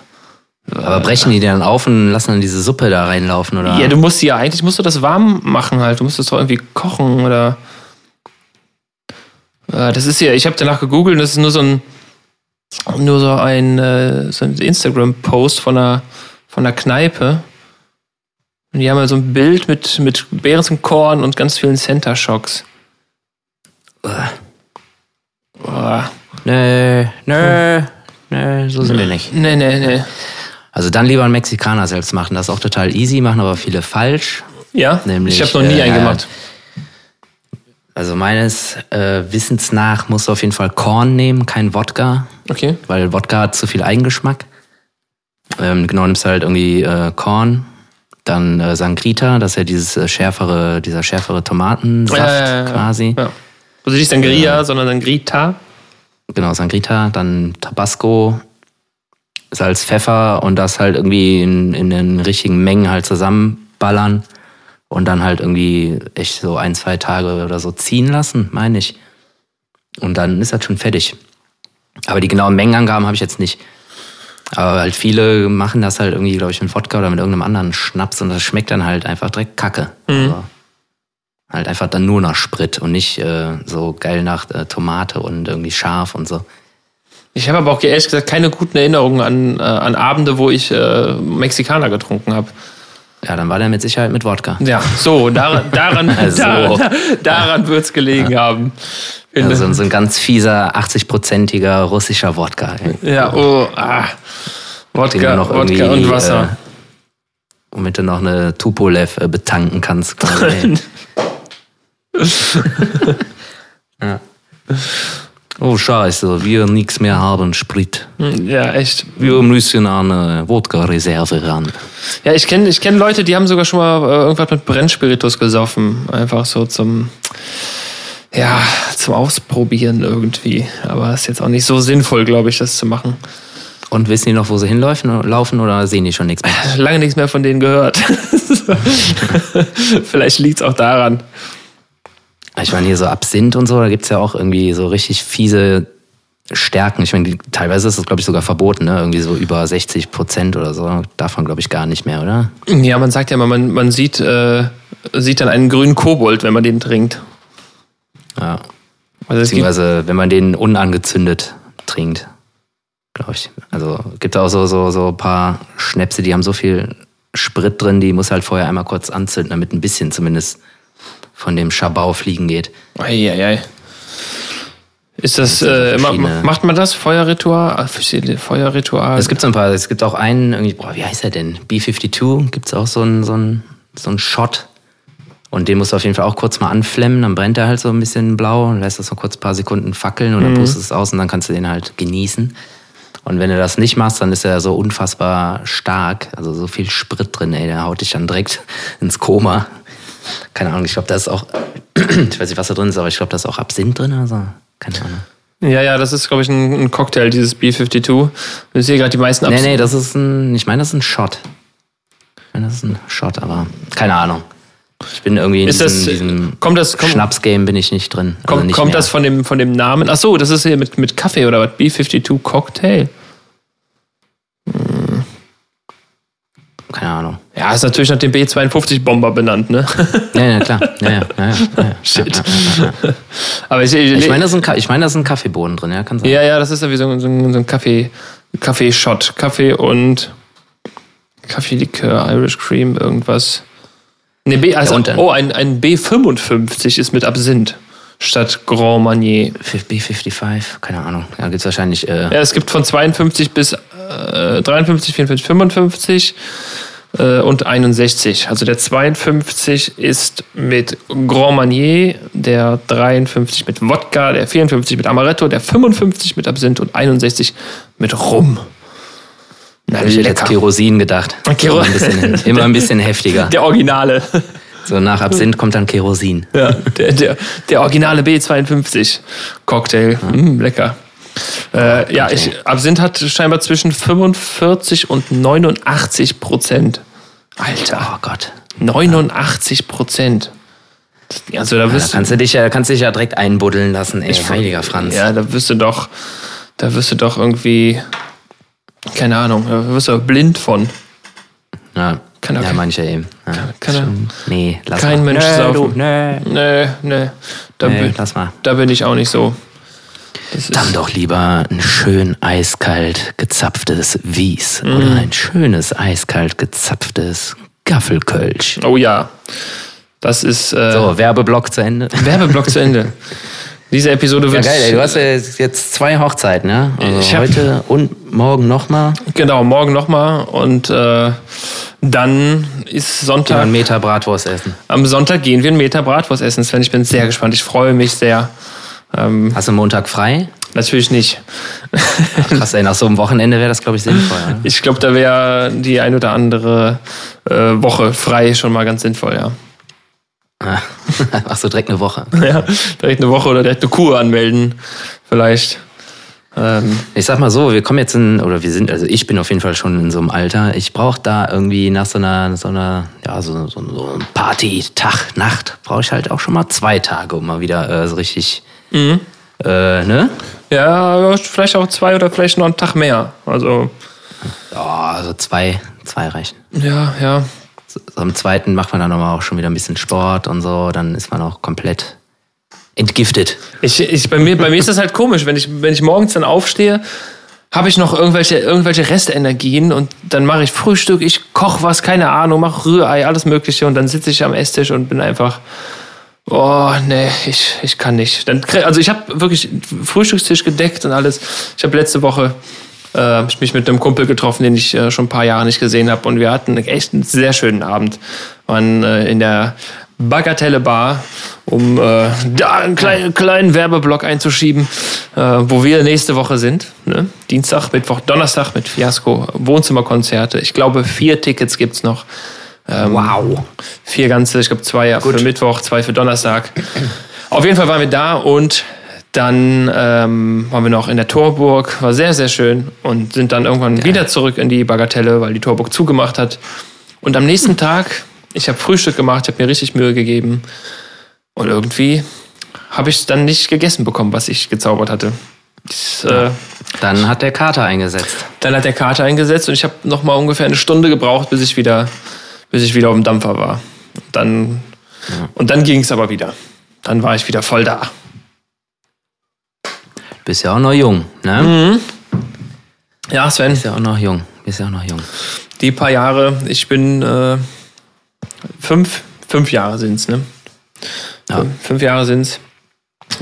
Aber brechen die dann auf und lassen dann diese Suppe da reinlaufen, oder? Ja, du musst ja eigentlich musst du das warm machen halt. Du musst das doch irgendwie kochen oder. Äh, Das ist ja, ich habe danach gegoogelt, das ist nur so ein nur so ein, äh, so ein Instagram-Post von einer, von einer Kneipe. Und die haben ja so ein Bild mit, mit Beerenkorn und ganz vielen Center Shocks. Boah. Nö, nö, nö, so sind wir nicht. Nee, nee, nee. Also dann lieber einen Mexikaner selbst machen. Das ist auch total easy, machen aber viele falsch. Ja? Nämlich, ich habe noch nie äh, einen gemacht. Also meines äh, Wissens nach musst du auf jeden Fall Korn nehmen, kein Wodka, Okay. weil Wodka hat zu viel Eigengeschmack. Ähm, genau, nimmst halt irgendwie äh, Korn, dann äh, Sangrita, das ist ja dieses äh, schärfere, dieser schärfere Tomatensaft Ja, ja, ja, ja. quasi. Ja. Also nicht Sangria, sondern Sangrita. Genau, Sangrita, dann Tabasco, Salz, Pfeffer und das halt irgendwie in, in den richtigen Mengen halt zusammenballern und dann halt irgendwie echt so ein, zwei Tage oder so ziehen lassen, meine ich. Und dann ist das schon fertig. Aber die genauen Mengenangaben habe ich jetzt nicht. Aber halt viele machen das halt irgendwie, glaube ich, mit Wodka oder mit irgendeinem anderen Schnaps und das schmeckt dann halt einfach direkt kacke. Also halt einfach dann nur nach Sprit und nicht äh, so geil nach äh, Tomate und irgendwie scharf und so. Ich habe aber auch ehrlich gesagt keine guten Erinnerungen an, äh, an Abende, wo ich äh, Mexikaner getrunken habe. Ja, dann war der mit Sicherheit mit Wodka. Ja, so, daran, <laughs> daran, Also. daran, daran wird es gelegen haben. Finde- Also so ein ganz fieser, 80-prozentiger russischer Wodka. ey. ja, oh, ah. Wodka, noch Wodka und Wasser. Äh, womit du noch eine Tupolev äh, betanken kannst. quasi, <laughs> ja. Oh, scheiße, wir nichts mehr haben, Sprit. ja, echt. Wir müssen an äh, Wodka-Reserve ran. Ja, ich kenne ich kenn Leute, die haben sogar schon mal äh, irgendwas mit Brennspiritus gesoffen. Einfach so zum, ja, zum Ausprobieren irgendwie. Aber ist jetzt auch nicht so sinnvoll, glaube ich, das zu machen. Und wissen die noch, wo sie hinlaufen laufen, oder sehen die schon nichts mehr? Lange nichts mehr von denen gehört. <laughs> <laughs> Vielleicht liegt es auch daran. Ich meine, hier so Absinth und so, da gibt's ja auch irgendwie so richtig fiese Stärken. Ich meine, teilweise ist das, glaube ich, sogar verboten, ne? Irgendwie so über 60 Prozent oder so. Davon, glaube ich, gar nicht mehr, oder? Ja, man sagt ja immer, man, man sieht, äh, sieht dann einen grünen Kobold, wenn man den trinkt. Ja. Also es gibt, Beziehungsweise, wenn man den unangezündet trinkt, glaube ich. Also gibt auch so, so, so ein paar Schnäpse, die haben so viel Sprit drin, die muss halt vorher einmal kurz anzünden, damit ein bisschen zumindest von dem Schabau fliegen geht. Eieiei. Ist das, äh, ma, verschiedene- macht man das? Feuerritual? Ah, Feuerritual? Es gibt so ein paar, es gibt auch einen, irgendwie, boah, wie heißt er denn? B52 gibt's auch so einen, so einen, so einen Shot. Und den musst du auf jeden Fall auch kurz mal anflemmen, dann brennt er halt so ein bisschen blau und lässt das so kurz ein paar Sekunden fackeln und dann pustest du es aus und dann kannst du den halt genießen. Und wenn du das nicht machst, dann ist er so unfassbar stark, also so viel Sprit drin, ey, der haut dich dann direkt <laughs> ins Koma. Keine Ahnung, ich glaube, da ist auch, <clears throat> ich weiß nicht, was da drin ist, aber ich glaube, da ist auch Absinth drin oder so. Keine Ahnung. ja, ja, das ist, glaube ich, ein, ein Cocktail, dieses B52. Ich sehe gerade die meisten Nee, Abs- nee, das ist ein, ich meine, das ist ein Shot. Ich meine, das ist ein Shot, aber keine Ahnung. Ich bin irgendwie in Ist diesem, das, diesem kommt das, kommt, Schnaps-Game bin ich nicht drin. Also kommt, nicht kommt das von dem, von dem Namen? Ach so, das ist hier mit, mit Kaffee oder was? B52 Cocktail. Keine Ahnung. Ja, ist natürlich nach dem B52-Bomber benannt, ne? <laughs> Ja, ja, klar. Ja, ja, ja, ja, ja. <laughs> Shit. Aber ich, ich, Ich meine, da sind, Ka- ich meine, da sind Kaffeebohnen drin, ja, kann sein. ja, ja, das ist ja wie so, ein- so ein, so ein Kaffee, Kaffee-Shot. Kaffee und Kaffeelikör, Irish Cream, irgendwas. Ne, B, also, oh, ein, ein B55 ist mit Absinth statt Grand Marnier. B55, keine Ahnung. Ja, gibt's wahrscheinlich. Äh, Ja, es gibt von 52 bis äh, 53, 54, 55 äh, und 61. Also der 52 ist mit Grand Marnier, der 53 mit Wodka, der 54 mit Amaretto, der 55 mit Absinth und 61 mit Rum. Na, ich hätte jetzt Kerosin gedacht. <laughs> Kero immer, ein bisschen, immer ein bisschen heftiger. <laughs> Der Originale. So nach Absinth kommt dann Kerosin. Ja, der, der, der originale B52 Cocktail. Ja. Mm, lecker. Äh, ja, ich, Absinth hat scheinbar zwischen 45 und 89 Prozent. Alter. Oh Gott. 89 Prozent. Also da, ja, da kannst du dich ja, kannst dich ja direkt einbuddeln lassen, ey, ich, heiliger Franz. Ja, da wirst du doch, da wirst du doch irgendwie, keine Ahnung, da wirst du blind von. Ja, kann ja manche eben. Ja, kann, kann er, nee, lass kein mal. Mensch nee, saufen. Du, nee. Nee, nee. Da, nee, bin, lass mal. da bin ich auch nicht so. Dann doch lieber ein schön eiskalt gezapftes Wies mm. oder ein schönes eiskalt gezapftes Gaffelkölsch. Oh ja. Das ist. Äh, so, Werbeblock zu Ende. <laughs> Werbeblock zu Ende. Diese Episode wird. Ja, geil, ey. du hast ja jetzt zwei Hochzeiten, ja? Also heute und morgen nochmal. Genau, morgen nochmal. Und äh, dann ist Sonntag. Wir einen Meter Bratwurst essen. Am Sonntag gehen wir einen Meter Bratwurst essen. Sven, ich bin sehr gespannt. Ich freue mich sehr. Ähm, hast du Montag frei? Natürlich nicht. Ach, krass, ey, nach so einem Wochenende wäre das, glaube ich, sinnvoll. Ja? Ich glaube, da wäre die ein oder andere äh, Woche frei schon mal ganz sinnvoll, ja. <laughs> Ach so, direkt eine Woche. <laughs> Ja, direkt eine Woche oder direkt eine Kur anmelden, vielleicht. Ähm. Ich sag mal so, wir kommen jetzt in, oder wir sind, also ich bin auf jeden Fall schon in so einem Alter. Ich brauche da irgendwie nach so einer, so einer, ja, so, so, so Party, Tag, Nacht, brauche ich halt auch schon mal zwei Tage, um mal wieder äh, so richtig, mhm. äh, ne? Ja, vielleicht auch zwei oder vielleicht noch einen Tag mehr. Also. Ja, also zwei, zwei reichen. Ja, ja so, am zweiten macht man dann nochmal auch schon wieder ein bisschen Sport und so, dann ist man auch komplett entgiftet. Ich, ich, bei, mir, bei mir ist das halt komisch, wenn ich, wenn ich morgens dann aufstehe, habe ich noch irgendwelche, irgendwelche Restenergien und dann mache ich Frühstück, ich koche was, keine Ahnung, mache Rührei, alles Mögliche und dann sitze ich am Esstisch und bin einfach, oh nee, ich, ich kann nicht. Dann, also ich habe wirklich Frühstückstisch gedeckt und alles. Ich habe letzte Woche äh, ich mich mit einem Kumpel getroffen, den ich äh, schon ein paar Jahre nicht gesehen habe. Und wir hatten echt einen sehr schönen Abend. Waren äh, in der Bagatelle Bar, um äh, da einen kleinen, kleinen Werbeblock einzuschieben, äh, wo wir nächste Woche sind. Ne? Dienstag, Mittwoch, Donnerstag mit Fiasco, Wohnzimmerkonzerte. Ich glaube, vier Tickets gibt es noch. Ähm, wow. Vier ganze, ich glaube zwei Gut. für Mittwoch, zwei für Donnerstag. Auf jeden Fall waren wir da und dann ähm, waren wir noch in der Torburg, war sehr, sehr schön und sind dann irgendwann Geil. wieder zurück in die Bagatelle, weil die Torburg zugemacht hat. Und am nächsten Tag, ich habe Frühstück gemacht, ich habe mir richtig Mühe gegeben und irgendwie habe ich dann nicht gegessen bekommen, was ich gezaubert hatte. Das, äh, dann hat der Kater eingesetzt. Dann hat der Kater eingesetzt und ich habe noch mal ungefähr eine Stunde gebraucht, bis ich wieder, bis ich wieder auf dem Dampfer war. Dann, ja. Und dann ging es aber wieder. Dann war ich wieder voll da. Bist ja auch noch jung, ne? Mhm. Ja, Sven. Bist ja auch noch jung. Bist ja auch noch jung. Die paar Jahre, ich bin äh, fünf, fünf Jahre sind's, ne? Ja. Fünf, Jahre sind's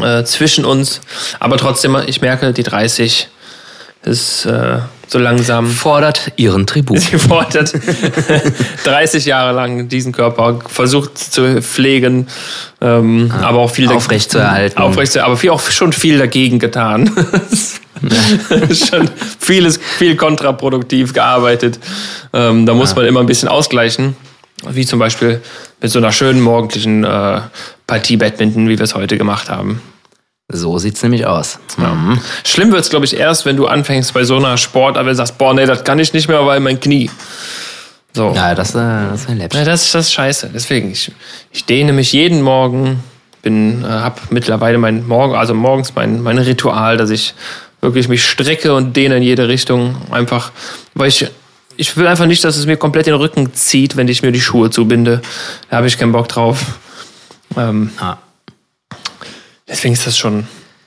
äh, zwischen uns. Aber trotzdem, ich merke, die 30 ist äh, so langsam. Fordert ihren Tribut. <laughs> Sie fordert <laughs> 30 Jahre lang diesen Körper, versucht zu pflegen, ähm, ja, aber auch viel aufrecht zu erhalten. Aufrecht zu, aber viel, auch schon viel dagegen getan. <laughs> schon vieles, viel kontraproduktiv gearbeitet. Ähm, da muss ja. man immer ein bisschen ausgleichen. Wie zum Beispiel mit so einer schönen morgendlichen äh, Partie Badminton, wie wir es heute gemacht haben. So sieht's nämlich aus. Ja. Mhm. Schlimm wird's, glaube ich, erst, wenn du anfängst bei so einer Sport, aber sagst, boah, nee, das kann ich nicht mehr, weil mein Knie. So. Ja, das, äh, das ist ein Läppchen. Ja, das, das ist scheiße. Deswegen, ich, ich dehne mich jeden Morgen, bin, äh, hab mittlerweile mein Morgen, also morgens mein, mein Ritual, dass ich wirklich mich strecke und dehne in jede Richtung. Einfach, weil ich, ich will einfach nicht, dass es mir komplett den Rücken zieht, wenn ich mir die Schuhe zubinde. Da habe ich keinen Bock drauf. Ähm, ah. Deswegen ist das schon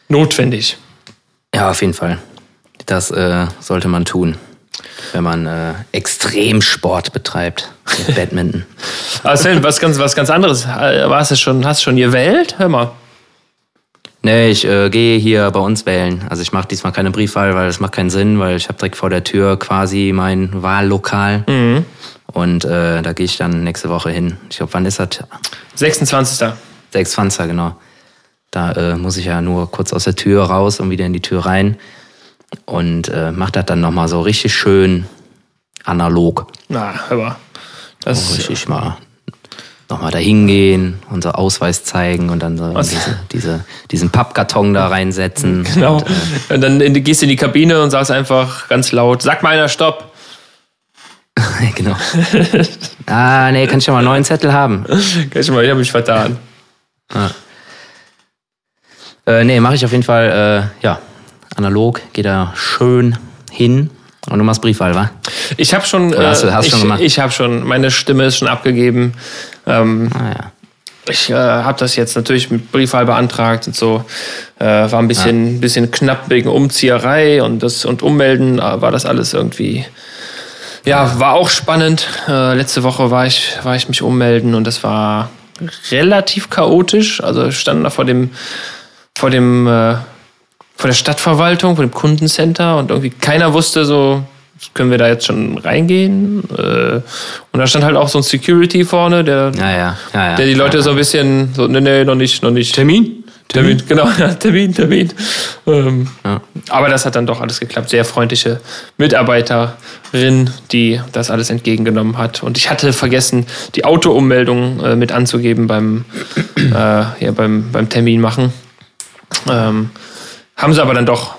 notwendig. Ja, auf jeden Fall. Das äh, sollte man tun, wenn man äh, Extremsport betreibt. <laughs> Badminton. Also, was ganz, was ganz anderes. Äh, warst du schon, hast du schon gewählt? Hör mal. Nee, ich äh, gehe hier bei uns wählen. Also ich mache diesmal keine Briefwahl, weil das macht keinen Sinn, weil ich habe direkt vor der Tür quasi mein Wahllokal. Mhm. Und äh, da gehe ich dann nächste Woche hin. Ich glaube, wann ist das? 26. 26. genau. Da äh, muss ich ja nur kurz aus der Tür raus und wieder in die Tür rein. Und äh, mache das dann nochmal so richtig schön analog. Na, aber das so richtig mal nochmal da hingehen, unser Ausweis zeigen und dann so diese, diese, diesen Pappkarton da reinsetzen. <laughs> Genau. Und, äh, und dann gehst du in die Kabine und sagst einfach ganz laut, sag mal einer Stopp. <laughs> genau. ah, nee, kann ich schon mal einen neuen Zettel haben. kann ich mal, ich habe mich vertan. Ah. Äh, nee, mache ich auf jeden Fall, äh, ja, analog, geht da schön hin. Und du machst Briefwahl, wa? Ich habe schon, Oder hast du, hast ich, schon gemacht? Ich habe schon, meine Stimme ist schon abgegeben. Ähm, ah, ja. Ich äh, habe das jetzt natürlich mit Briefwahl beantragt und so. Äh, war ein bisschen, ja. bisschen knapp wegen Umzieherei und das und Ummelden war das alles irgendwie. Ja, war auch spannend. Äh, letzte Woche war ich, war ich mich ummelden und das war relativ chaotisch. Also stand da vor dem, vor dem äh, von der Stadtverwaltung, von dem Kundencenter und irgendwie keiner wusste so, können wir da jetzt schon reingehen? Äh, und da stand halt auch so ein Security vorne, der, ja, ja. Ja, der die Leute so ein bisschen so, nee, nee, noch nicht, noch nicht. Termin? Termin, Termin genau, <laughs> ja, Termin, Termin. Ähm, ja. Aber das hat dann doch alles geklappt. Sehr freundliche Mitarbeiterin, die das alles entgegengenommen hat. Und ich hatte vergessen, die Autoummeldung äh, mit anzugeben beim, äh, ja, beim, beim Termin machen. Ähm, haben sie aber dann doch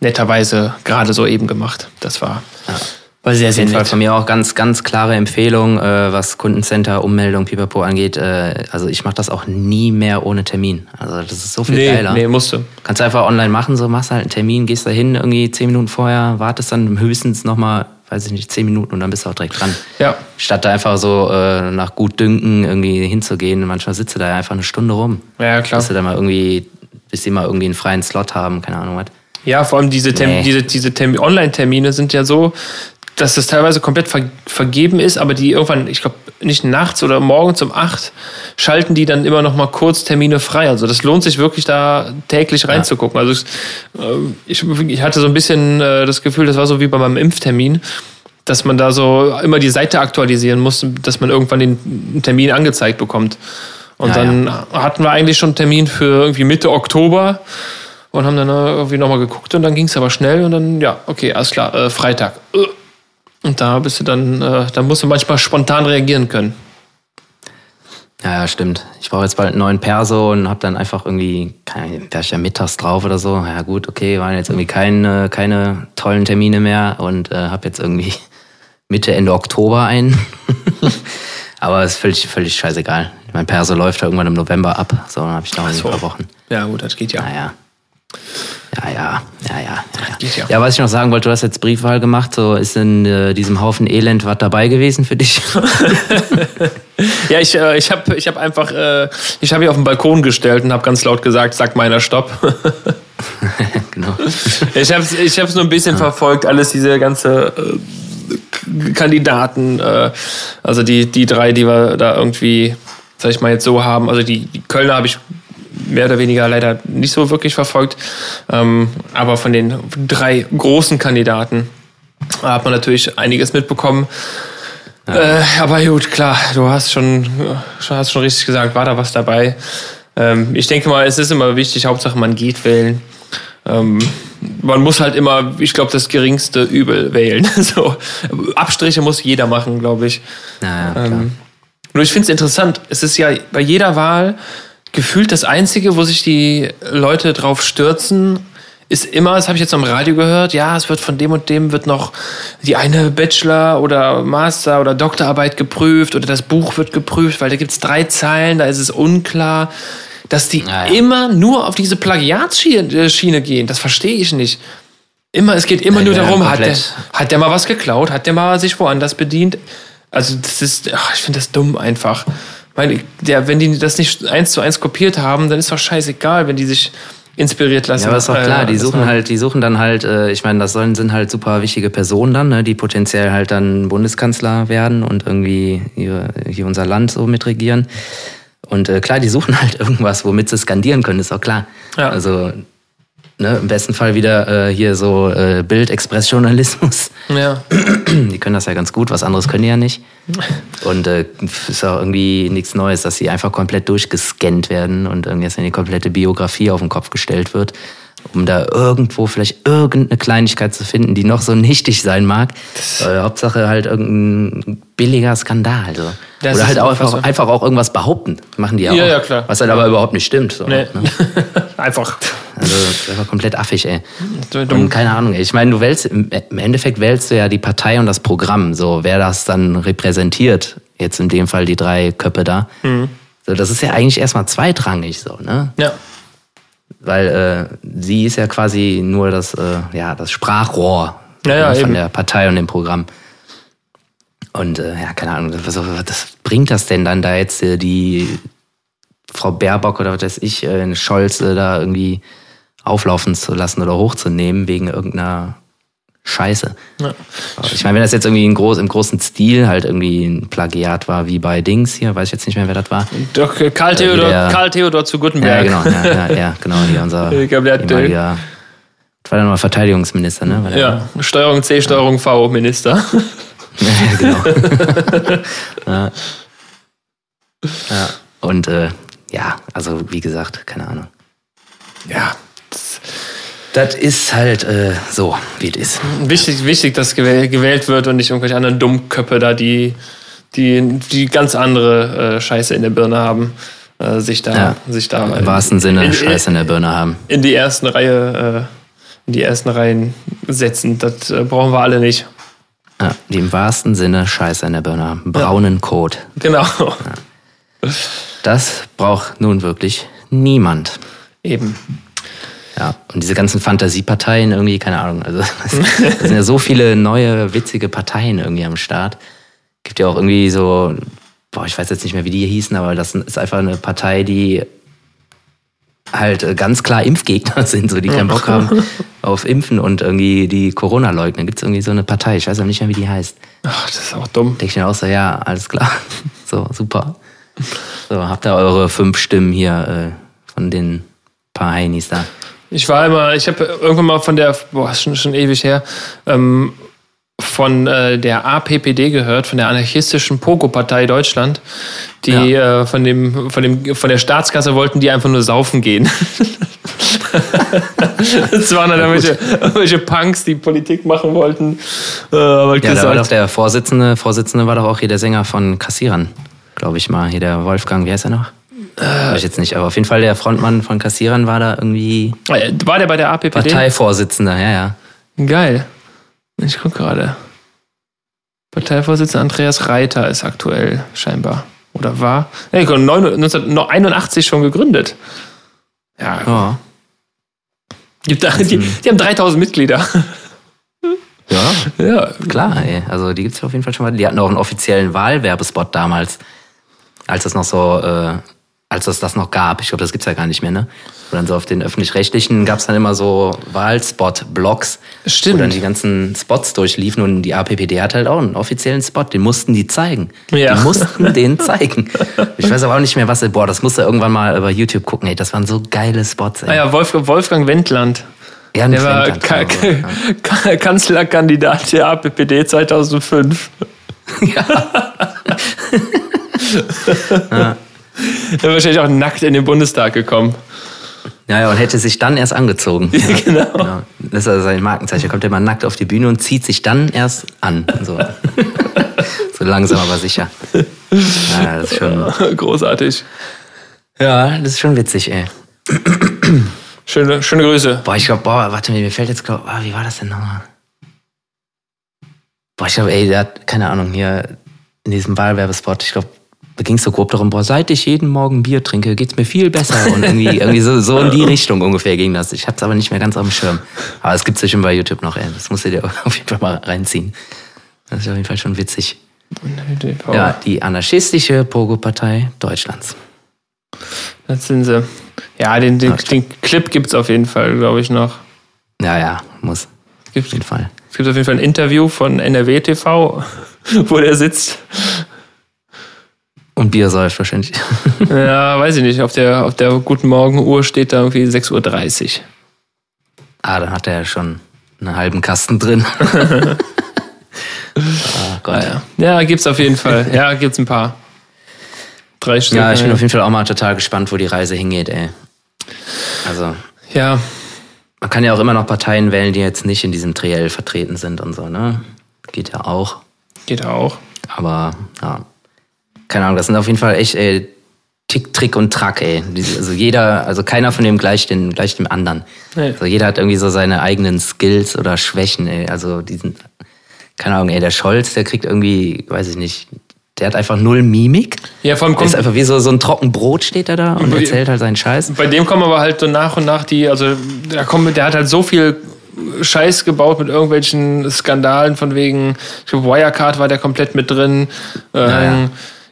netterweise gerade so eben gemacht. Das war, ja. war sehr, sehr nett. Von mir auch ganz, ganz klare Empfehlung, äh, was Kundencenter, Ummeldung, Pipapo angeht. Äh, also ich mache das auch nie mehr ohne Termin. Also das ist so viel nee, geiler. Nee, musst du. Kannst du einfach online machen, so machst halt einen Termin, gehst da hin, irgendwie zehn Minuten vorher, wartest dann höchstens nochmal weiß ich nicht, zehn Minuten und dann bist du auch direkt dran. Ja. Statt da einfach so äh, nach gut Dünken irgendwie hinzugehen. Manchmal sitzt du da einfach eine Stunde rum. Ja, klar. Bis du da mal irgendwie bis sie mal irgendwie einen freien Slot haben, keine Ahnung was. Ja, vor allem diese, Term nee. diese, diese Term Online-Termine sind ja so, dass das teilweise komplett ver vergeben ist, aber die irgendwann, ich glaube, nicht nachts oder morgens um acht schalten die dann immer noch mal kurz Termine frei. Also das lohnt sich wirklich da täglich reinzugucken. Also ich, ähm, ich, hatte so ein bisschen äh, das Gefühl, das war so wie bei meinem Impftermin, dass man da so immer die Seite aktualisieren muss, dass man irgendwann den Termin angezeigt bekommt. Und ja, dann ja. hatten wir eigentlich schon einen Termin für irgendwie Mitte Oktober und haben dann irgendwie nochmal geguckt und dann ging es aber schnell und dann, ja, okay, alles klar, äh, Freitag. Und da bist du dann, äh, da musst du manchmal spontan reagieren können. Ja, ja, stimmt. Ich brauche jetzt bald einen neuen Perso und habe dann einfach irgendwie, da ich ja mittags drauf oder so. Ja gut, okay, waren jetzt irgendwie keine, keine tollen Termine mehr und äh, habe jetzt irgendwie <laughs> Mitte, Ende Oktober einen. <laughs> Aber es ist völlig, völlig scheißegal. Mein Perso läuft ja irgendwann im November ab, so dann habe ich noch so. ein paar Wochen. Ja, gut, das geht ja. Naja. Ja, ja, ja, ja. Ja. ja. ja, was ich noch sagen wollte, du hast jetzt Briefwahl gemacht, so ist in äh, diesem Haufen Elend was dabei gewesen für dich? <laughs> ja, ich, äh, ich habe ich hab einfach, äh, ich habe hier auf den Balkon gestellt und habe ganz laut gesagt, sag meiner Stopp. <laughs> genau. Ich habe es ich hab's nur ein bisschen verfolgt, alles diese ganze äh, Kandidaten, äh, also die, die drei, die wir da irgendwie, sag ich mal, jetzt so haben. Also die, die Kölner habe ich mehr oder weniger leider nicht so wirklich verfolgt. Ähm, aber von den drei großen Kandidaten hat man natürlich einiges mitbekommen. Ja. Äh, aber gut, klar, du hast schon, hast schon richtig gesagt, war da was dabei. Ähm, ich denke mal, es ist immer wichtig, Hauptsache man geht wählen. Ähm, man muss halt immer, ich glaube, das geringste Übel wählen. <laughs> so, Abstriche muss jeder machen, glaube ich. Ja, ja, ähm, nur ich finde es interessant. Es ist ja bei jeder Wahl gefühlt das Einzige, wo sich die Leute drauf stürzen, ist immer, das habe ich jetzt am Radio gehört, ja, es wird von dem und dem wird noch die eine Bachelor- oder Master- oder Doktorarbeit geprüft oder das Buch wird geprüft, weil da gibt es drei Zeilen, da ist es unklar dass die ja, ja. immer nur auf diese Plagiatsschiene gehen. Das verstehe ich nicht. Immer, es geht immer ja, nur darum, hat der, hat der mal was geklaut, hat der mal sich woanders bedient. Also das ist, ach, ich finde das dumm einfach. Weil der, wenn die das nicht eins zu eins kopiert haben, dann ist doch scheißegal, wenn die sich inspiriert lassen. Ja, aber ist doch klar, die suchen halt, die suchen dann halt, äh, ich meine, das sollen, sind halt super wichtige Personen dann, ne, die potenziell halt dann Bundeskanzler werden und irgendwie hier, hier unser Land so mitregieren. Und äh, klar, die suchen <laughs> halt irgendwas, womit sie skandieren können, ist auch klar. Ja. Also ne, im besten Fall wieder äh, hier so äh, Bild-Express-Journalismus. Ja. <clears throat> Die können das ja ganz gut, was anderes können die ja nicht. <laughs> Und äh, ist auch irgendwie nichts Neues, dass sie einfach komplett durchgescannt werden und irgendwie jetzt die komplette Biografie auf den Kopf gestellt wird. Um da irgendwo vielleicht irgendeine Kleinigkeit zu finden, die noch so nichtig sein mag. Äh, Hauptsache halt irgendein billiger Skandal. So. Das Oder halt auch einfach einfach, so. einfach auch irgendwas behaupten. Machen die ja, Ja, auch. ja, klar. Was halt aber überhaupt nicht stimmt. So, Nee. ne? <laughs> Einfach. Also das ist einfach komplett affig, ey. Und keine Ahnung, ey. ich meine, du wählst, im im Endeffekt wählst du ja die Partei und das Programm, so wer das dann repräsentiert, jetzt in dem Fall die drei Köpfe da. Mhm. So, das ist ja eigentlich erstmal zweitrangig so, ne? Ja. Weil äh, sie ist ja quasi nur das, äh, ja, das Sprachrohr Ja, ja, ne, von eben. der Partei und dem Programm. Und äh, ja, keine Ahnung, was, was bringt das denn dann da jetzt äh, die Frau Baerbock oder was weiß ich, äh, Scholz äh, da irgendwie auflaufen zu lassen oder hochzunehmen wegen irgendeiner Scheiße. Ja. Ich meine, wenn das jetzt irgendwie in groß, im großen Stil halt irgendwie ein Plagiat war, wie bei Dings hier, weiß ich jetzt nicht mehr, wer das war. Doch, äh, Karl Theodor, der- Karl Theodor zu Ja, Guttenberg. genau, ja, ja, ja genau, hier unser <laughs> Ich glaub, der hat, äh, war dann mal Verteidigungsminister, ne? Der- Ja, Steuerung C, Steuerung V, Minister. <laughs> Ja, genau. <laughs> ja. ja. Und äh, ja, also wie gesagt, keine Ahnung. Ja. Das ist halt äh, so, wie es ist. Wichtig, wichtig, dass gewäh- gewählt wird und nicht irgendwelche anderen Dummköpfe da, die, die, die ganz andere äh, Scheiße in der Birne haben, äh, sich da, Ja. sich da Im wahrsten Sinne in, Scheiße in der Birne haben. in die ersten Reihe, äh, in die ersten Reihen setzen. Das äh, brauchen wir alle nicht. Ja, die im wahrsten Sinne Scheiße in der Birne haben. Braunen Kot. Genau. Das braucht nun wirklich niemand. Eben. Ja, und diese ganzen Fantasieparteien irgendwie, keine Ahnung. Also <laughs> es sind ja so viele neue, witzige Parteien irgendwie am Start. Gibt ja auch irgendwie so, boah, ich weiß jetzt nicht mehr, wie die hießen, aber das ist einfach eine Partei, die halt äh, ganz klar Impfgegner <laughs> sind, so die keinen Bock haben <laughs> auf Impfen und irgendwie die Corona leugnen. Gibt es irgendwie so eine Partei, ich weiß aber nicht mehr, wie die heißt. Ach, das ist auch dumm. Denke ich mir auch so, ja, alles klar. So, super. So, habt ihr eure fünf Stimmen hier äh, von den paar Heinis da. Ich war immer, ich habe irgendwann mal von der, boah, schon, schon ewig her, ähm, von äh, der APPD gehört, von der anarchistischen Pogo-Partei Deutschland. Die äh, von, dem, von, dem, von der Staatskasse wollten die einfach nur saufen gehen. <laughs> das waren dann irgendwelche, irgendwelche Punks, die Politik machen wollten. Äh, Ja, da war doch der Vorsitzende, Vorsitzende war doch auch hier der Sänger von Kassierern, glaube ich mal. Hier der Wolfgang, wie heißt er noch? Weiß ich jetzt nicht, aber auf jeden Fall der Frontmann von Kassierern war da irgendwie Äh, war der bei der APPD? Parteivorsitzender, ja, ja. Geil. Ich guck gerade. Parteivorsitzender Andreas Reiter ist aktuell scheinbar. Oder war? Ja, 1981 schon gegründet. Ja, Ja, gibt da, die, die haben 3000 Mitglieder. <laughs> ja Ja, klar, ey. Also die gibt's auf jeden Fall schon mal. Die hatten auch einen offiziellen Wahlwerbespot damals, als das noch so, äh, als es das noch gab. Ich glaube, das gibt's ja gar nicht mehr, ne? Und dann so auf den öffentlich-rechtlichen gab's dann immer so Wahlspot-Blogs, Stimmt. wo dann die ganzen Spots durchliefen und die APPD hat halt auch einen offiziellen Spot, den mussten die zeigen. Ja. Die mussten <laughs> den zeigen. Ich weiß aber auch nicht mehr, was, boah, das musste irgendwann mal über YouTube gucken, ey, das waren so geile Spots, ey. ah ja Wolf, Wolfgang Wendland. Ja, Der war Wendland, Ka genau, Ka Kanzlerkandidat der APPD 2005. <laughs> Ja. <laughs> Er <laughs> wäre wahrscheinlich auch nackt in den Bundestag gekommen. Ja, ja, und hätte sich dann erst angezogen. <laughs> Ja, genau. genau. Das ist also sein Markenzeichen. Er kommt immer nackt auf die Bühne und zieht sich dann erst an. So, <laughs> so langsam, aber sicher. Ja, das ist schon, Großartig. ja, das ist schon witzig, ey. Schöne, schöne Grüße. Boah, ich glaube, boah, warte, mir fällt jetzt, glaub, ah, wie war das denn nochmal? Boah, ich glaube, ey, der hat, keine Ahnung, hier in diesem Wahlwerbespot, ich glaube, da ging es so grob darum, boah, seit ich jeden Morgen Bier trinke, geht's mir viel besser. Und irgendwie, irgendwie so, so in die Richtung ungefähr ging das. Ich hab's aber nicht mehr ganz auf dem Schirm. Aber es gibt's bestimmt bei YouTube noch, ey. Das musst du dir <laughs> auf jeden Fall mal reinziehen. Das ist auf jeden Fall schon witzig. Ja, die anarchistische Pogo-Partei Deutschlands. Das sind sie. Ja, den, den, den Clip gibt es auf jeden Fall, glaube ich, noch. Ja, ja, muss. Es gibt, Auf jeden Fall. es gibt auf jeden Fall ein Interview von NRW TV, <laughs> wo der sitzt. Und Bier säuft wahrscheinlich. <laughs> Ja, weiß ich nicht. Auf der, auf der Guten Morgen-Uhr steht da irgendwie 6.30 Uhr. Ah, dann hat er ja schon einen halben Kasten drin. <laughs> ah, Gott. Ja, ja gibt's auf jeden Fall. Ja, gibt's ein paar. Drei Stück. Ja, ich bin auf jeden Fall auch mal total gespannt, wo die Reise hingeht, ey. Also, ja, man kann ja auch immer noch Parteien wählen, die jetzt nicht in diesem Triell vertreten sind und so, ne? Geht ja auch. Geht auch. Aber, ja. Keine Ahnung, das sind auf jeden Fall echt, ey, Tick, Trick und Track, ey. Also jeder, also keiner von dem gleicht, den, gleicht dem anderen. Nee. Also jeder hat irgendwie so seine eigenen Skills oder Schwächen, ey. Also diesen, keine Ahnung, ey, der Scholz, der kriegt irgendwie, weiß ich nicht, der hat einfach null Mimik. Ja, vor allem Der ist kommt, einfach wie so, so ein Trockenbrot steht er da und Über- erzählt halt seinen Scheiß. bei dem kommen aber halt so nach und nach die, also der, kommt, der hat halt so viel Scheiß gebaut mit irgendwelchen Skandalen von wegen, ich glaube, Wirecard war der komplett mit drin. Ähm, ja.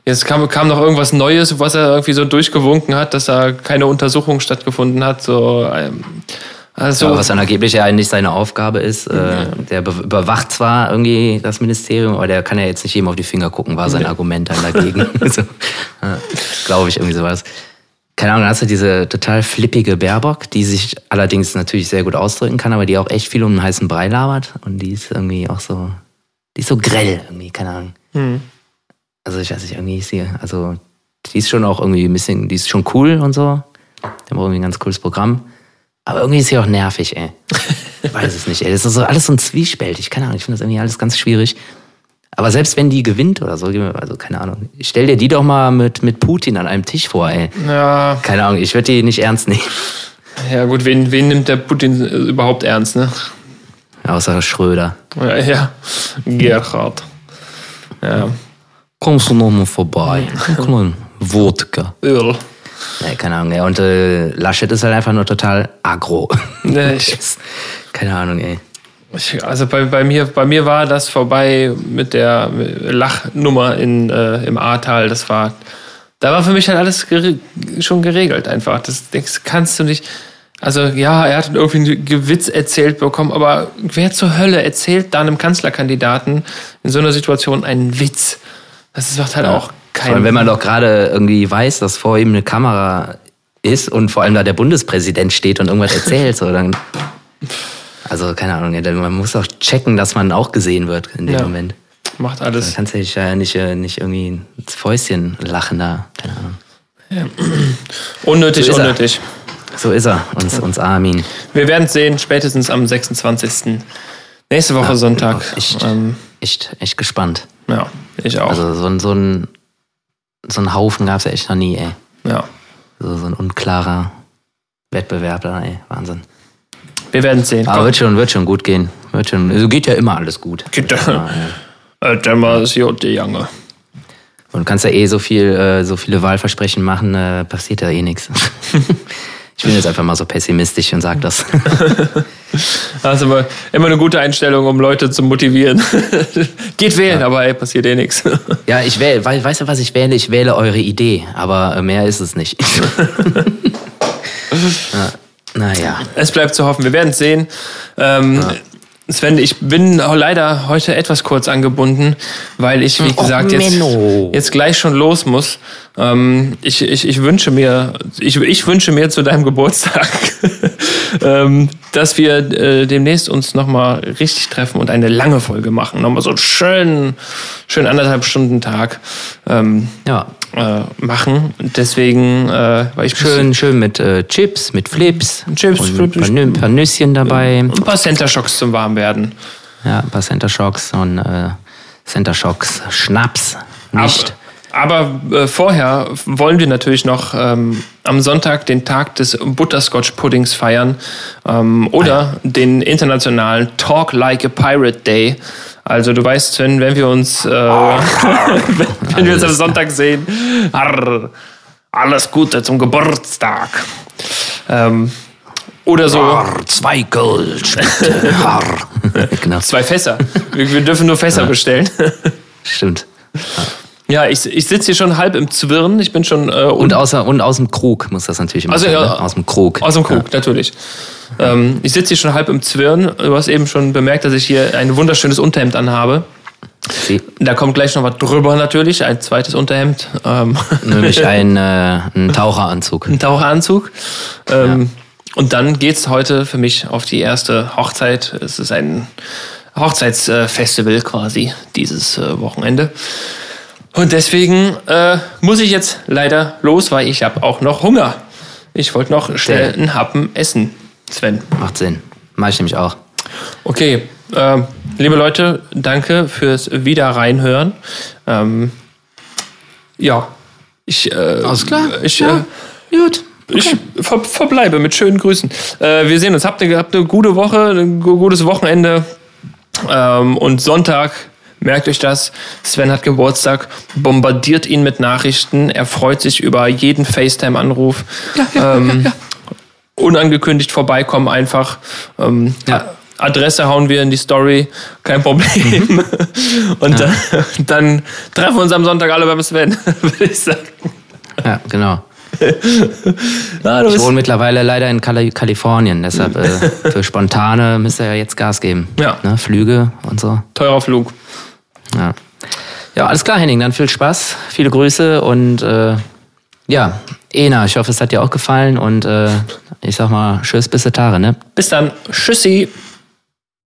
Jetzt kam, kam noch irgendwas Neues, was er irgendwie so durchgewunken hat, dass da keine Untersuchung stattgefunden hat. So, ähm, also, Aber was dann angeblich ja nicht seine Aufgabe ist. Äh, der be- überwacht zwar irgendwie das Ministerium, aber der kann ja jetzt nicht jedem auf die Finger gucken, war sein Argument dann dagegen. <laughs> so, ja, Glaube ich, irgendwie sowas. Keine Ahnung, dann hast du diese total flippige Baerbock, die sich allerdings natürlich sehr gut ausdrücken kann, aber die auch echt viel um den heißen Brei labert. Und die ist irgendwie auch so, die ist so grell irgendwie, keine Ahnung. hm. Also ich weiß nicht, irgendwie ist sie, also die ist schon auch irgendwie ein bisschen, die ist schon cool und so. Die haben irgendwie ein ganz cooles Programm. Aber irgendwie ist sie auch nervig, ey. Ich weiß es nicht, ey. Das ist so alles so ein Zwiespältig. Keine Ahnung, ich finde das irgendwie alles ganz schwierig. Aber selbst wenn die gewinnt oder so, also keine Ahnung, stell dir die doch mal mit, mit Putin an einem Tisch vor, ey. ja, Keine Ahnung, ich würde die nicht ernst nehmen. ja gut, wen, wen nimmt der Putin äh, überhaupt ernst, ne? Außer Schröder. Ja, ja. Gerhard. Ja. Kommst du noch mal vorbei? Mal, Wodka. Öl. Nee, keine Ahnung, ey. Und äh, Laschet ist halt einfach nur total aggro. <laughs> Nee, ich- keine Ahnung, ey. Ich, also bei, bei, mir, bei mir war das vorbei mit der Lachnummer in, äh, im Ahrtal. Das war, da war für mich halt alles gere schon geregelt einfach. Das, das kannst du nicht. Also ja, er hat irgendwie einen Gewitz erzählt bekommen, aber wer zur Hölle erzählt da einem Kanzlerkandidaten in so einer Situation einen Witz? Das macht halt auch Vor allem, keinen. wenn man doch gerade irgendwie weiß, dass vor ihm eine Kamera ist und vor allem da der Bundespräsident steht und irgendwas erzählt, so dann. Also, keine Ahnung, man muss auch checken, dass man auch gesehen wird in dem Ja. Moment. macht Da alles. kannst du dich ja nicht, äh, nicht irgendwie ins Fäustchen lachen da. Keine Ahnung. Unnötig, So ist er. unnötig. So ist er, uns, uns Armin. Wir werden es sehen, spätestens am 26. Nächste Woche Sonntag. Echt, Ähm, echt, echt gespannt. Ja, ich auch. Also, so, ein- so ein, so ein Haufen gab es ja echt noch nie, ey. ja. So, so ein unklarer Wettbewerb da, ey. Wahnsinn. Wir werden sehen. Aber Komm. wird schon, wird schon gut gehen. Wird schon, also geht ja immer alles gut. Geht Ja, da. ja. Äh, dann war es Jote Jange. Und du kannst ja eh so viel, äh, so viele Wahlversprechen machen, äh, passiert ja eh nichts. <laughs> Ich bin jetzt einfach mal so pessimistisch und sag das. <laughs> Das ist immer, immer eine gute Einstellung, um Leute zu motivieren. <laughs> Geht wählen, aber ey, passiert eh nichts. <laughs> Ja, ich wähle, wei- weißt du, was ich wähle? Ich wähle eure Idee, aber mehr ist es nicht. ja, naja. Es bleibt zu hoffen. Wir werden es sehen. Ähm, Sven, ich bin leider heute etwas kurz angebunden, weil ich, wie Och, gesagt, jetzt, jetzt gleich schon los muss. Ähm, ich, ich, ich wünsche mir, ich, ich wünsche mir zu deinem Geburtstag, <laughs> ähm, dass wir äh, demnächst uns nochmal richtig treffen und eine lange Folge machen. Nochmal so einen schönen, schön anderthalb Stunden Tag ähm, Ja, äh, machen. Deswegen, äh, weil ich schön, schön mit äh, Chips, mit Flips. Chips, und Flips. Ein paar, Nüsschen dabei. ein paar Center Shocks zum Warmwerden. Ja, ein paar Center Shocks und äh, Center Shocks Schnaps. Nicht. Aber, aber äh, vorher wollen wir natürlich noch ähm, am Sonntag den Tag des Butterscotch-Puddings feiern ähm, oder den internationalen Talk Like a Pirate Day. Also du weißt, Sven, wenn wir uns, äh, <laughs> wenn, wenn wir uns am Sonntag sehen, arr, alles Gute zum Geburtstag. Ähm, oder so. Arr, zwei Gold. <laughs> <laughs> Genau, Zwei Fässer. Wir, wir dürfen nur Fässer bestellen. stimmt. Ja, ich, ich sitze hier schon halb im Zwirn. Ich bin schon äh, Und, außer, und aus dem Krug muss das natürlich immer Also, sein, ja, ne? Aus dem Krug. Aus dem Krug, natürlich. Ähm, ich sitze hier schon halb im Zwirn. Du hast eben schon bemerkt, dass ich hier ein wunderschönes Unterhemd anhabe. Sie, Da kommt gleich noch was drüber natürlich, ein zweites Unterhemd. Ähm, <laughs> nämlich ein, äh, ein Taucheranzug. ein Taucheranzug. Ähm, Und dann geht's heute für mich auf die erste Hochzeit. Es ist ein Hochzeitsfestival quasi dieses äh, Wochenende. Und deswegen äh, muss ich jetzt leider los, weil ich habe auch noch Hunger. Ich wollte noch schnell einen Happen essen. Sven. Macht Sinn. Mach ich nämlich auch. Okay, äh, liebe Leute, danke fürs Wieder reinhören. Ähm, ja, ich, äh, Alles klar. ich, Ja. äh, Gut. ich ver verbleibe mit schönen Grüßen. Äh, wir sehen uns. Habt ihr habt eine gute Woche, ein gu- gutes Wochenende. Ähm, und Sonntag, merkt euch das, Sven hat Geburtstag, bombardiert ihn mit Nachrichten. Er freut sich über jeden FaceTime-Anruf. ähm, Unangekündigt vorbeikommen einfach. Ähm, Ja. Adresse hauen wir in die Story, kein Problem. <laughs> Und dann, dann treffen wir uns am Sonntag alle beim Sven, <laughs> würde ich sagen. Ja, genau. Ah, du Ich bist- wohne mittlerweile leider in Kali Kalifornien, deshalb äh, für Spontane müsst ihr ja jetzt Gas geben. Ja. Ne, Flüge und so. Teurer Flug. Ja. ja, alles klar, Henning. Dann viel Spaß, viele Grüße und äh, ja, Ena, ich hoffe, es hat dir auch gefallen und äh, ich sag mal, tschüss, bis die Tage, ne? Bis dann. Tschüssi.